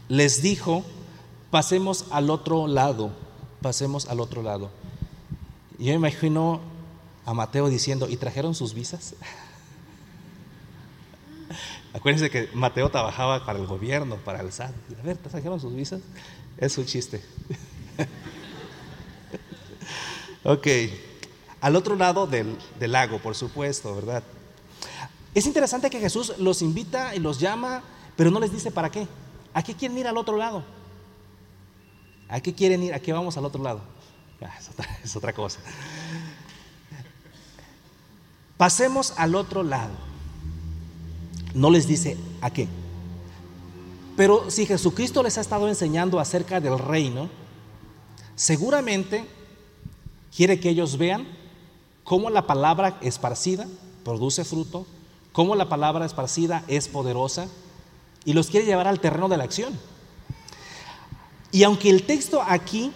les dijo, pasemos al otro lado, pasemos al otro lado. Yo me imagino a Mateo diciendo, ¿y trajeron sus visas? Acuérdense que Mateo trabajaba para el gobierno, para el SAT. A ver, ¿trajeron sus visas? Es un chiste. ok. Al otro lado del, del lago, por supuesto, ¿verdad? Es interesante que Jesús los invita y los llama, pero no les dice para qué. ¿A qué quieren ir al otro lado? ¿A qué quieren ir? ¿A qué vamos al otro lado? Ah, es, otra, cosa. Pasemos al otro lado. No les dice a qué. Pero si Jesucristo les ha estado enseñando acerca del reino, seguramente quiere que ellos vean cómo la palabra esparcida produce fruto, cómo la palabra esparcida es poderosa y los quiere llevar al terreno de la acción. Y aunque el texto aquí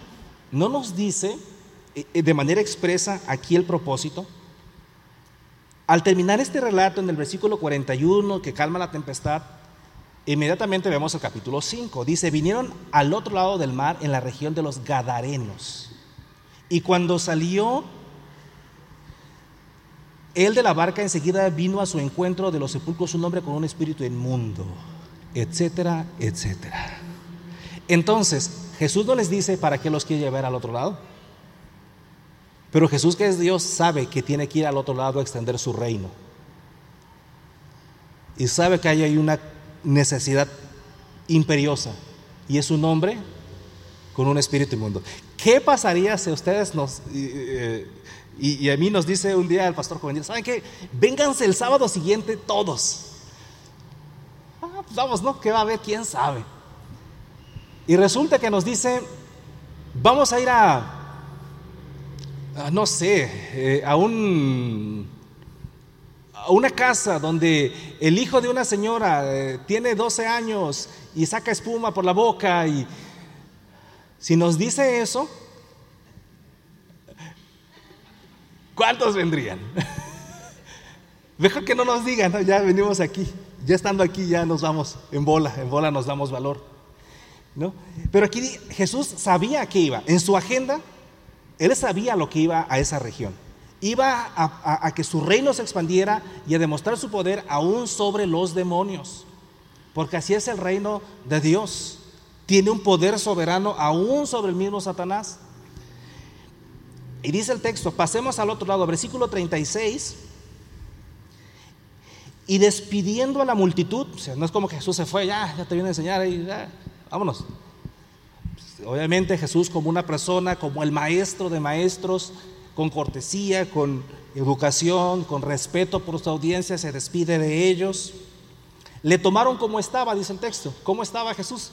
no nos dice eh, de manera expresa aquí el propósito. Al terminar este relato en el versículo 41 que calma la tempestad, inmediatamente vemos el capítulo 5. Dice, vinieron al otro lado del mar en la región de los Gadarenos. Y cuando salió él de la barca enseguida vino a su encuentro de los sepulcros un hombre con un espíritu inmundo, etcétera, etcétera. Entonces, Jesús no les dice para qué los quiere llevar al otro lado. Pero Jesús, que es Dios, sabe que tiene que ir al otro lado a extender su reino. Y sabe que hay una necesidad imperiosa. Y es un hombre con un espíritu inmundo. ¿Qué pasaría si ustedes nos... Y, a mí nos dice un día el pastor juvenil, ¿saben qué? Vénganse el sábado siguiente todos. Ah, pues vamos, ¿no? ¿Qué va a haber? ¿Quién sabe? Y resulta que nos dice, vamos a ir a, no sé, eh, a un a una casa donde el hijo de una señora eh, tiene 12 años y saca espuma por la boca y si nos dice eso, ¿cuántos vendrían? Mejor que no nos digan, ya venimos aquí, ya estando aquí ya nos vamos en bola, en bola nos damos valor. Pero aquí Jesús sabía que iba, en su agenda, él sabía lo que iba a esa región. Iba a, que su reino se expandiera y a demostrar su poder aún sobre los demonios. Porque así es el reino de Dios. Tiene un poder soberano aún sobre el mismo Satanás. Y dice el texto, pasemos al otro lado, versículo 36. Y despidiendo a la multitud, no es como que Jesús se fue, ya, ya te viene a enseñar, Vámonos. Obviamente Jesús como una persona, como el maestro de maestros, con cortesía, con educación, con respeto por su audiencia, se despide de ellos. Le tomaron como estaba, dice el texto. ¿Cómo estaba Jesús?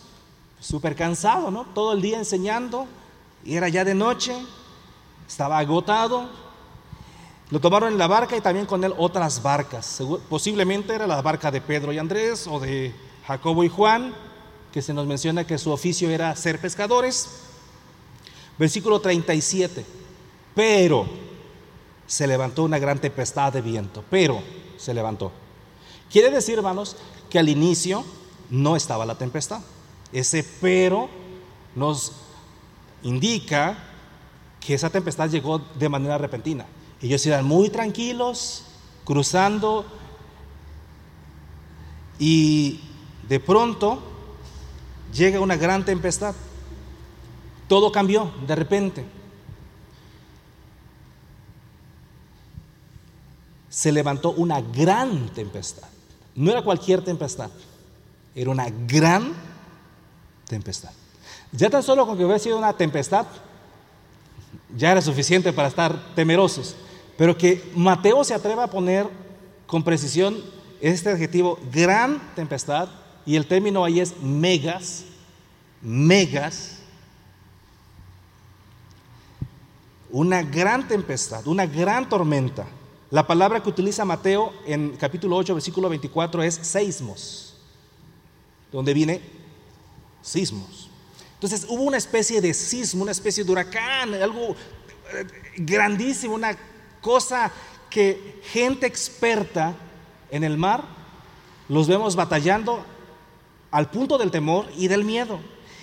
Súper cansado, ¿no? Todo el día enseñando, y era ya de noche, estaba agotado. Lo tomaron en la barca y también con él otras barcas. Posiblemente era la barca de Pedro y Andrés o de Jacobo y Juan que se nos menciona que su oficio era ser pescadores. Versículo 37. Pero se levantó una gran tempestad de viento, pero se levantó. Quiere decir, hermanos, que al inicio no estaba la tempestad. Ese pero nos indica que esa tempestad llegó de manera repentina. Ellos iban muy tranquilos, cruzando, y de pronto llega una gran tempestad. Todo cambió de repente. Se levantó una gran tempestad. No era cualquier tempestad, era una gran tempestad. Ya tan solo con que hubiera sido una tempestad, ya era suficiente para estar temerosos. Pero que Mateo se atreva a poner con precisión este adjetivo, gran tempestad, y el término ahí es megas, megas, una gran tempestad, una gran tormenta. La palabra que utiliza Mateo en capítulo 8, versículo 24 es seismos, donde viene sismos. Entonces hubo una especie de sismo, una especie de huracán, algo eh, grandísimo, una cosa que gente experta en el mar los vemos batallando al punto del temor y del miedo.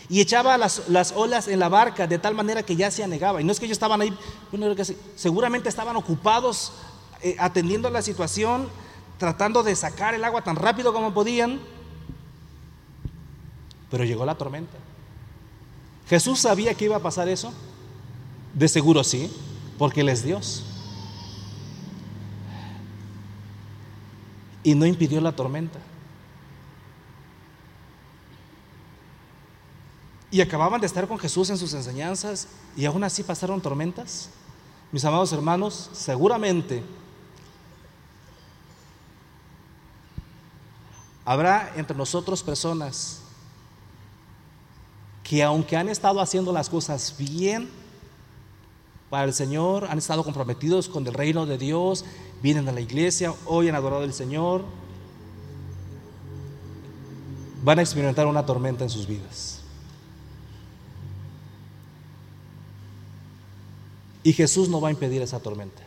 Y echaba las, olas en la barca de tal manera que ya se anegaba. Y no es que ellos estaban ahí, bueno, seguramente estaban ocupados eh, atendiendo la situación, tratando de sacar el agua tan rápido como podían. Pero llegó la tormenta. ¿Jesús sabía que iba a pasar eso? De seguro sí, porque Él es Dios. Y no impidió la tormenta. Y acababan de estar con Jesús en sus enseñanzas y aún así pasaron tormentas. Mis amados hermanos, seguramente habrá entre nosotros personas que aunque han estado haciendo las cosas bien para el Señor, han estado comprometidos con el reino de Dios, vienen a la iglesia, hoy han adorado al Señor, van a experimentar una tormenta en sus vidas. Y Jesús no va a impedir esa tormenta.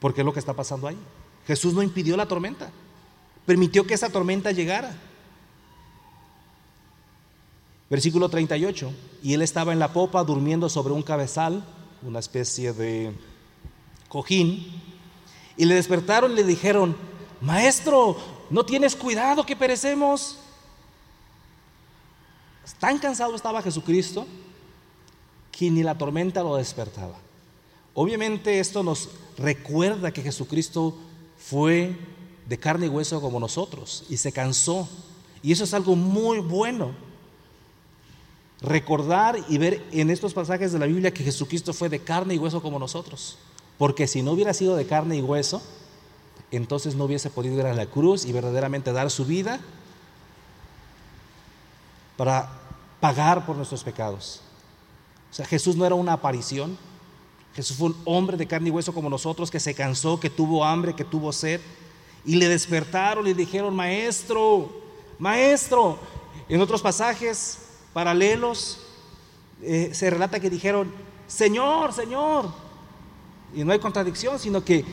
Porque es lo que está pasando ahí. Jesús no impidió la tormenta. Permitió que esa tormenta llegara. Versículo 38. Y él estaba en la popa durmiendo sobre un cabezal, una especie de cojín. Y le despertaron y le dijeron, Maestro, ¿no tienes cuidado que perecemos? Tan cansado estaba Jesucristo que ni la tormenta lo despertaba. Obviamente esto nos recuerda que Jesucristo fue de carne y hueso como nosotros y se cansó. Y eso es algo muy bueno. Recordar y ver en estos pasajes de la Biblia que Jesucristo fue de carne y hueso como nosotros. Porque si no hubiera sido de carne y hueso, entonces no hubiese podido ir a la cruz y verdaderamente dar su vida para pagar por nuestros pecados. O sea, Jesús no era una aparición. Jesús fue un hombre de carne y hueso como nosotros que se cansó, que tuvo hambre, que tuvo sed. Y le despertaron y dijeron, maestro, maestro. En otros pasajes paralelos eh, se relata que dijeron, Señor, Señor. Y no hay contradicción, sino que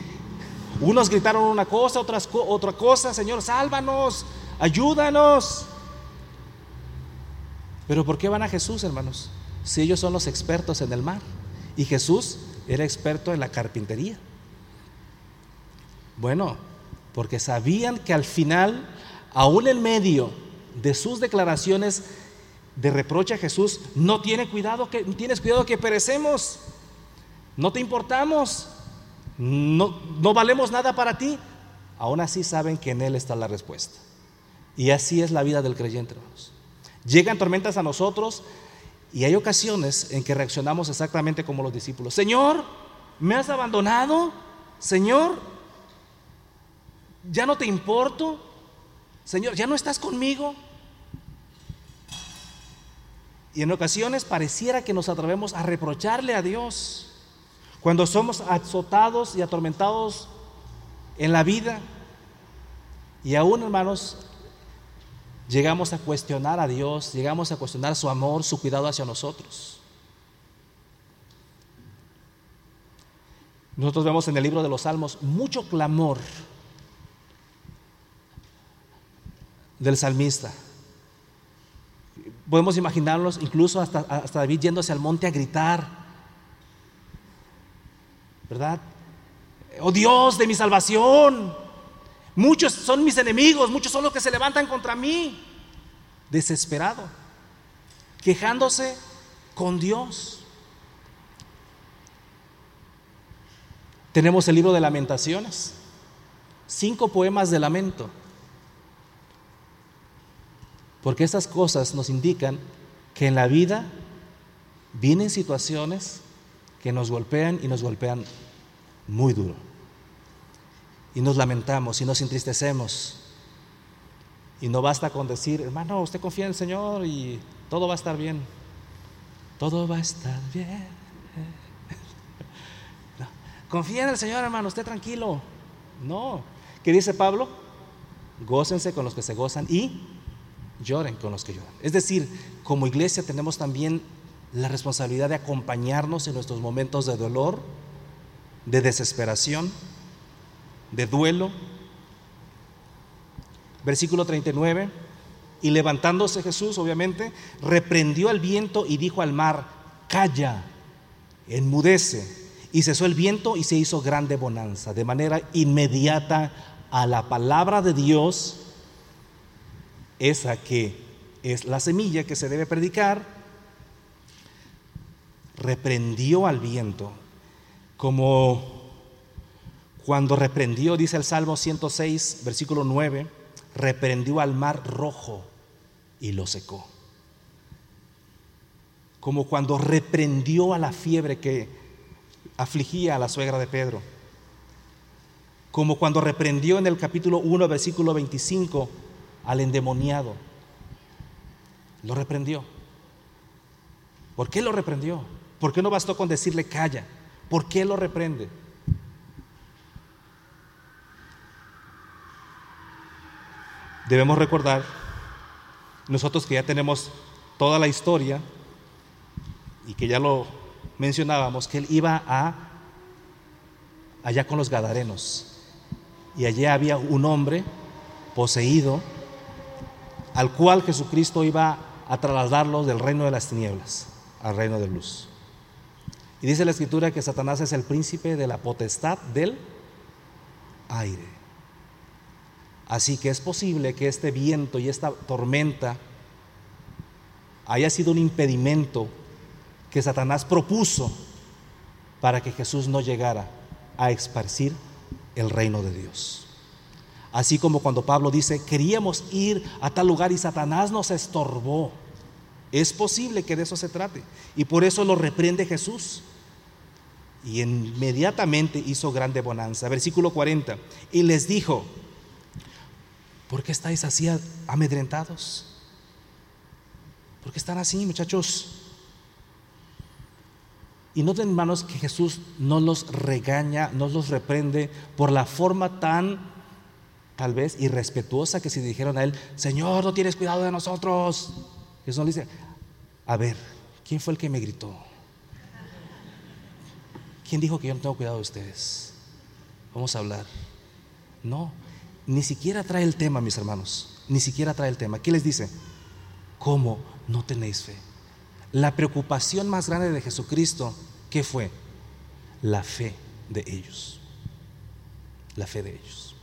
unos gritaron una cosa, otras, otra cosa, Señor, sálvanos, ayúdanos. Pero ¿por qué van a Jesús, hermanos? Si ellos son los expertos en el mar. Y Jesús era experto en la carpintería. Bueno, porque sabían que al final, aún en medio de sus declaraciones de reproche a Jesús, no tiene cuidado que, tienes cuidado que perecemos, no te importamos, no, no valemos nada para ti. Aún así saben que en Él está la respuesta. Y así es la vida del creyente, hermanos. Llegan tormentas a nosotros y hay ocasiones en que reaccionamos exactamente como los discípulos. Señor, ¿me has abandonado? Señor, ¿ya no te importo? Señor, ¿ya no estás conmigo? Y en ocasiones pareciera que nos atrevemos a reprocharle a Dios cuando somos azotados y atormentados en la vida. Y aún, hermanos, llegamos a cuestionar a Dios, llegamos a cuestionar su amor, su cuidado hacia nosotros. Nosotros vemos en el libro de los Salmos mucho clamor del salmista. Podemos imaginarnos incluso hasta, hasta David yéndose al monte a gritar, ¿verdad? Oh Dios de mi salvación, Muchos son mis enemigos, muchos son los que se levantan contra mí. Desesperado, quejándose con Dios. Tenemos el libro de lamentaciones, cinco poemas de lamento. Porque estas cosas nos indican que en la vida vienen situaciones que nos golpean y nos golpean muy duro y nos lamentamos y nos entristecemos. Y no basta con decir, hermano, usted confía en el Señor y todo va a estar bien. Todo va a estar bien. Confía en el Señor, hermano, esté tranquilo. No. ¿Qué dice Pablo? Gócense con los que se gozan y lloren con los que lloran. Es decir, como iglesia tenemos también la responsabilidad de acompañarnos en nuestros momentos de dolor, de desesperación, de duelo. Versículo 39. Y levantándose Jesús, obviamente, reprendió al viento y dijo al mar, calla, enmudece. Y cesó el viento y se hizo grande bonanza. De manera inmediata a la palabra de Dios, esa que es la semilla que se debe predicar, reprendió al viento como cuando reprendió, dice el Salmo 106, versículo 9, reprendió al mar rojo y lo secó. Como cuando reprendió a la fiebre que afligía a la suegra de Pedro. Como cuando reprendió en el capítulo 1, versículo 25 al endemoniado. Lo reprendió. ¿Por qué lo reprendió? ¿Por qué no bastó con decirle calla? ¿Por qué lo reprende? Debemos recordar, nosotros que ya tenemos toda la historia, y que ya lo mencionábamos, que él iba a allá con los gadarenos. Y allí había un hombre poseído al cual Jesucristo iba a trasladarlo del reino de las tinieblas al reino de luz. Y dice la escritura que Satanás es el príncipe de la potestad del aire. Así que es posible que este viento y esta tormenta haya sido un impedimento que Satanás propuso para que Jesús no llegara a esparcir el reino de Dios. Así como cuando Pablo dice, queríamos ir a tal lugar y Satanás nos estorbó. Es posible que de eso se trate. Y por eso lo reprende Jesús. Y inmediatamente hizo grande bonanza. Versículo 40. Y les dijo, ¿por qué estáis así amedrentados? ¿Por qué están así, muchachos? Y noten, hermanos, que Jesús no los regaña, no los reprende por la forma tan, tal vez, irrespetuosa que si dijeron a él, Señor, no tienes cuidado de nosotros. Jesús le dice, a ver, ¿quién fue el que me gritó? ¿Quién dijo que yo no tengo cuidado de ustedes? Vamos a hablar. No, ni siquiera trae el tema, mis hermanos. Ni siquiera trae el tema. ¿Qué les dice? ¿Cómo no tenéis fe? La preocupación más grande de Jesucristo, ¿qué fue? La fe de ellos. La fe de ellos.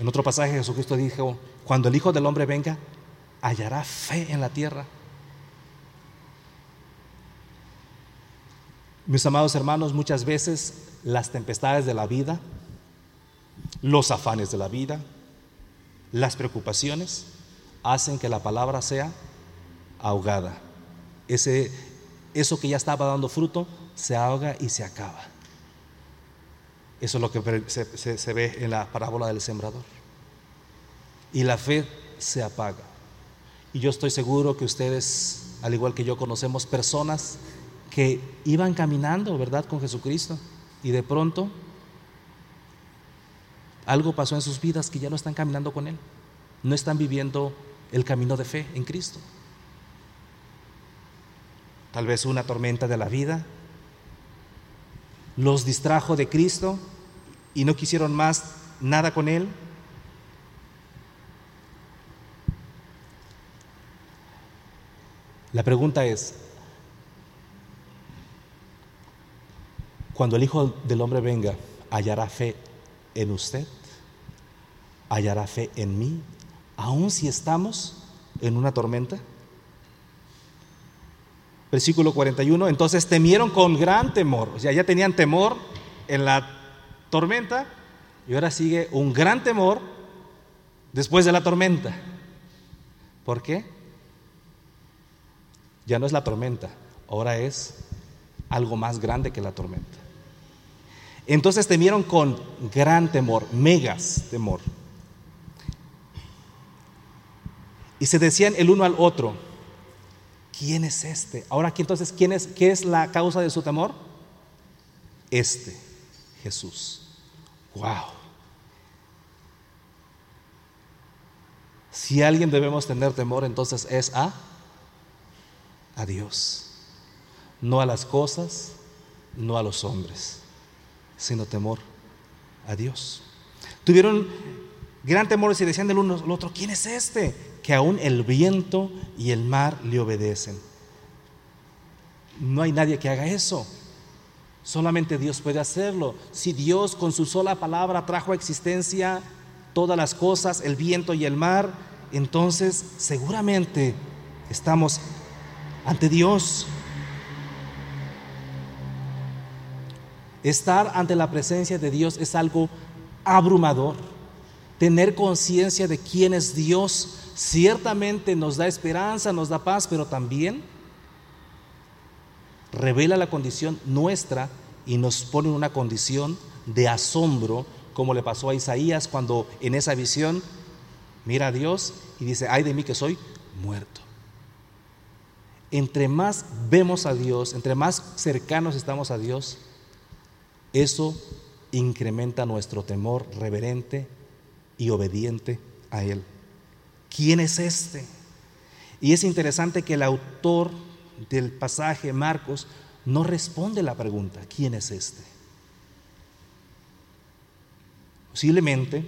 En otro pasaje Jesucristo dijo, cuando el Hijo del Hombre venga, hallará fe en la tierra. Mis amados hermanos, muchas veces las tempestades de la vida, los afanes de la vida, las preocupaciones, hacen que la palabra sea ahogada. Ese, eso que ya estaba dando fruto se ahoga y se acaba. Eso es lo que se, se ve en la parábola del sembrador. Y la fe se apaga. Y yo estoy seguro que ustedes, al igual que yo, conocemos personas que iban caminando, ¿verdad?, con Jesucristo. Y de pronto algo pasó en sus vidas que ya no están caminando con Él. No están viviendo el camino de fe en Cristo. Tal vez una tormenta de la vida los distrajo de Cristo y no quisieron más nada con Él. La pregunta es, cuando el Hijo del Hombre venga, ¿hallará fe en usted? ¿Hallará fe en mí? Aun si estamos en una tormenta. Versículo 41, entonces temieron con gran temor, o sea, ya tenían temor en la tormenta y ahora sigue un gran temor después de la tormenta. ¿Por qué? Ya no es la tormenta, ahora es algo más grande que la tormenta. Entonces temieron con gran temor, megas temor. Y se decían el uno al otro, ¿quién es este? Ahora aquí entonces, ¿quién es, ¿qué es la causa de su temor? Este, Jesús. Wow. Si alguien debemos tener temor, entonces es a, a Dios. No a las cosas, no a los hombres, sino temor a Dios. Tuvieron gran temor y decían del uno al otro, ¿quién es este? que aún el viento y el mar le obedecen. No hay nadie que haga eso. Solamente Dios puede hacerlo. Si Dios con su sola palabra trajo a existencia todas las cosas, el viento y el mar, entonces seguramente estamos ante Dios. Estar ante la presencia de Dios es algo abrumador. Tener conciencia de quién es Dios ciertamente nos da esperanza, nos da paz, pero también revela la condición nuestra y nos pone en una condición de asombro, como le pasó a Isaías cuando en esa visión mira a Dios y dice, ay de mí que soy muerto. Entre más vemos a Dios, entre más cercanos estamos a Dios, eso incrementa nuestro temor reverente y obediente a Él. ¿quién es este? Y es interesante que el autor del pasaje, Marcos, no responde la pregunta, ¿quién es este? Posiblemente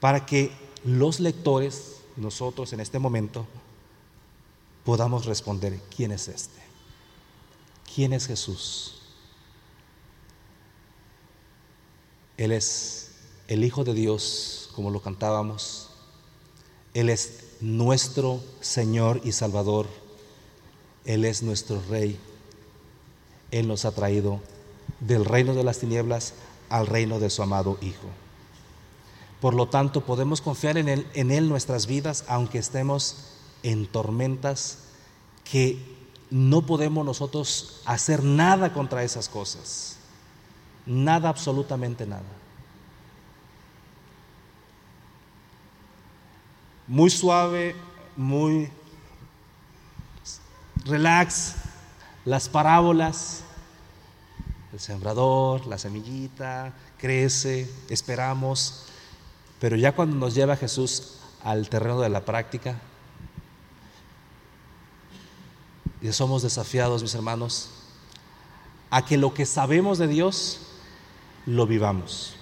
para que los lectores, nosotros en este momento, podamos responder, ¿quién es este? ¿Quién es Jesús? Él es el Hijo de Dios, como lo cantábamos. Él es nuestro Señor y Salvador. Él es nuestro Rey. Él nos ha traído del reino de las tinieblas al reino de su amado Hijo. Por lo tanto, podemos confiar en Él, en Él nuestras vidas, aunque estemos en tormentas que no podemos nosotros hacer nada contra esas cosas. Nada, absolutamente nada. Muy suave, muy relax, las parábolas, el sembrador, la semillita, crece, esperamos, pero ya cuando nos lleva Jesús al terreno de la práctica, y somos desafiados, mis hermanos, a que lo que sabemos de Dios lo vivamos.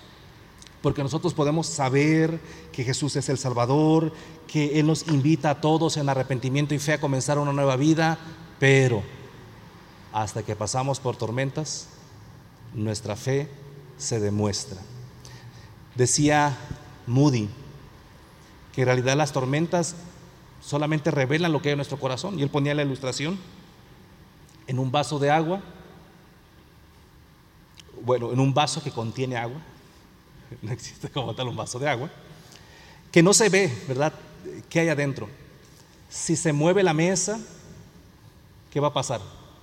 Porque nosotros podemos saber que Jesús es el Salvador, que Él nos invita a todos en arrepentimiento y fe a comenzar una nueva vida, pero hasta que pasamos por tormentas, nuestra fe se demuestra. Decía Moody que en realidad las tormentas solamente revelan lo que hay en nuestro corazón. Y él ponía la ilustración en un vaso de agua, bueno, en un vaso que contiene agua, no existe como tal un vaso de agua, que no se ve, ¿verdad? ¿Qué hay adentro? Si se mueve la mesa, ¿qué va a pasar?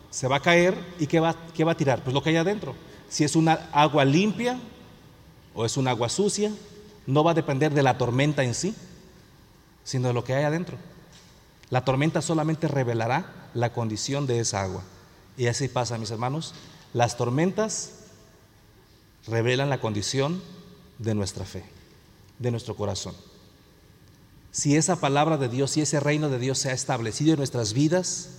Se va a caer y ¿qué va, qué va a tirar? Pues lo que hay adentro. Si es una agua limpia o es un agua sucia, no va a depender de la tormenta en sí, sino de lo que hay adentro. La tormenta solamente revelará la condición de esa agua. Y así pasa, mis hermanos. Las tormentas revelan la condición de nuestra fe, de nuestro corazón. Si esa palabra de Dios y ese reino de Dios se ha establecido en nuestras vidas,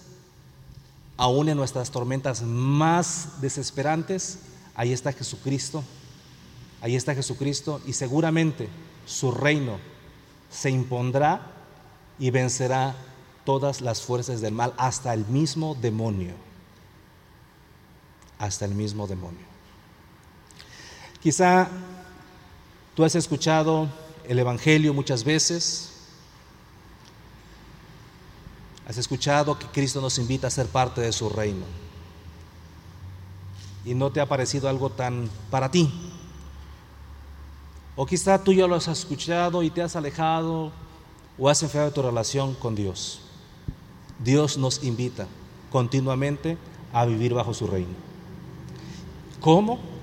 aún en nuestras tormentas más desesperantes, ahí está Jesucristo, ahí está Jesucristo y seguramente su reino se impondrá y vencerá todas las fuerzas del mal, hasta el mismo demonio, hasta el mismo demonio. Quizá tú has escuchado el Evangelio muchas veces, has escuchado que Cristo nos invita a ser parte de su reino y no te ha parecido algo tan para ti. O quizá tú ya lo has escuchado y te has alejado o has enfriado tu relación con Dios. Dios nos invita continuamente a vivir bajo su reino. ¿Cómo?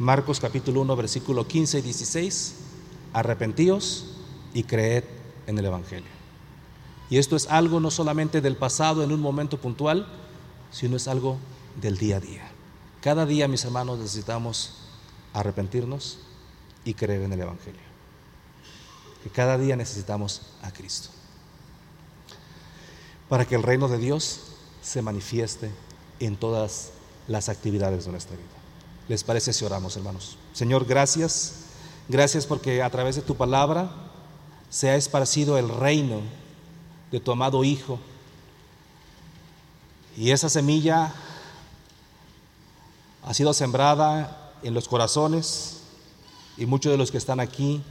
Marcos capítulo 1, versículo 15 y 16. Arrepentíos y creed en el Evangelio. Y esto es algo no solamente del pasado en un momento puntual, sino es algo del día a día. Cada día, mis hermanos, necesitamos arrepentirnos y creer en el Evangelio. Que cada día necesitamos a Cristo. Para que el reino de Dios se manifieste en todas las actividades de nuestra vida. ¿Les parece si oramos, hermanos? Señor, gracias. Gracias porque a través de tu palabra se ha esparcido el reino de tu amado Hijo. Y esa semilla ha sido sembrada en los corazones y muchos de los que están aquí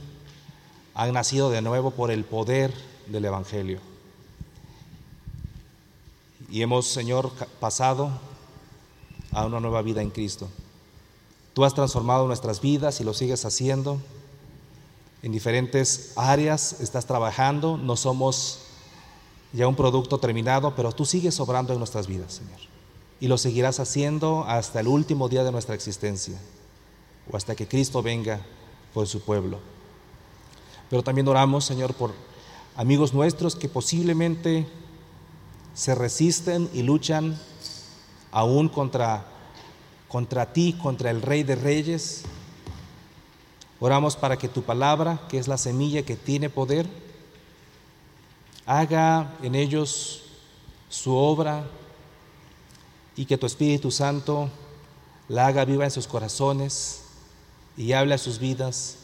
han nacido de nuevo por el poder del Evangelio. Y hemos, Señor, pasado a una nueva vida en Cristo. Tú has transformado nuestras vidas y lo sigues haciendo. En diferentes áreas estás trabajando, no somos ya un producto terminado, pero tú sigues obrando en nuestras vidas, Señor. Y lo seguirás haciendo hasta el último día de nuestra existencia, o hasta que Cristo venga por su pueblo. Pero también oramos, Señor, por amigos nuestros que posiblemente se resisten y luchan aún contra, contra ti, contra el Rey de Reyes. Oramos para que tu palabra, que es la semilla que tiene poder, haga en ellos su obra y que tu Espíritu Santo la haga viva en sus corazones y hable a sus vidas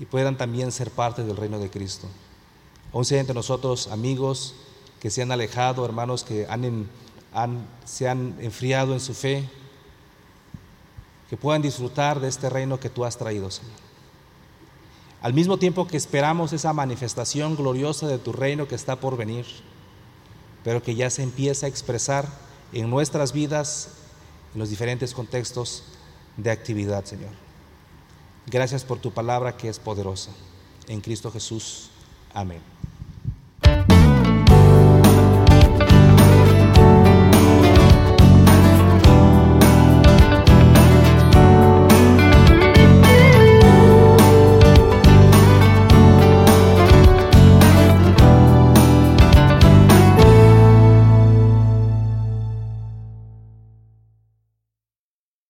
y puedan también ser parte del reino de Cristo. Aún sea entre nosotros amigos que se han alejado, hermanos que se han enfriado en su fe, que puedan disfrutar de este reino que tú has traído, Señor. Al mismo tiempo que esperamos esa manifestación gloriosa de tu reino que está por venir, pero que ya se empieza a expresar en nuestras vidas, en los diferentes contextos de actividad, Señor. Gracias por tu palabra que es poderosa. En Cristo Jesús. Amén.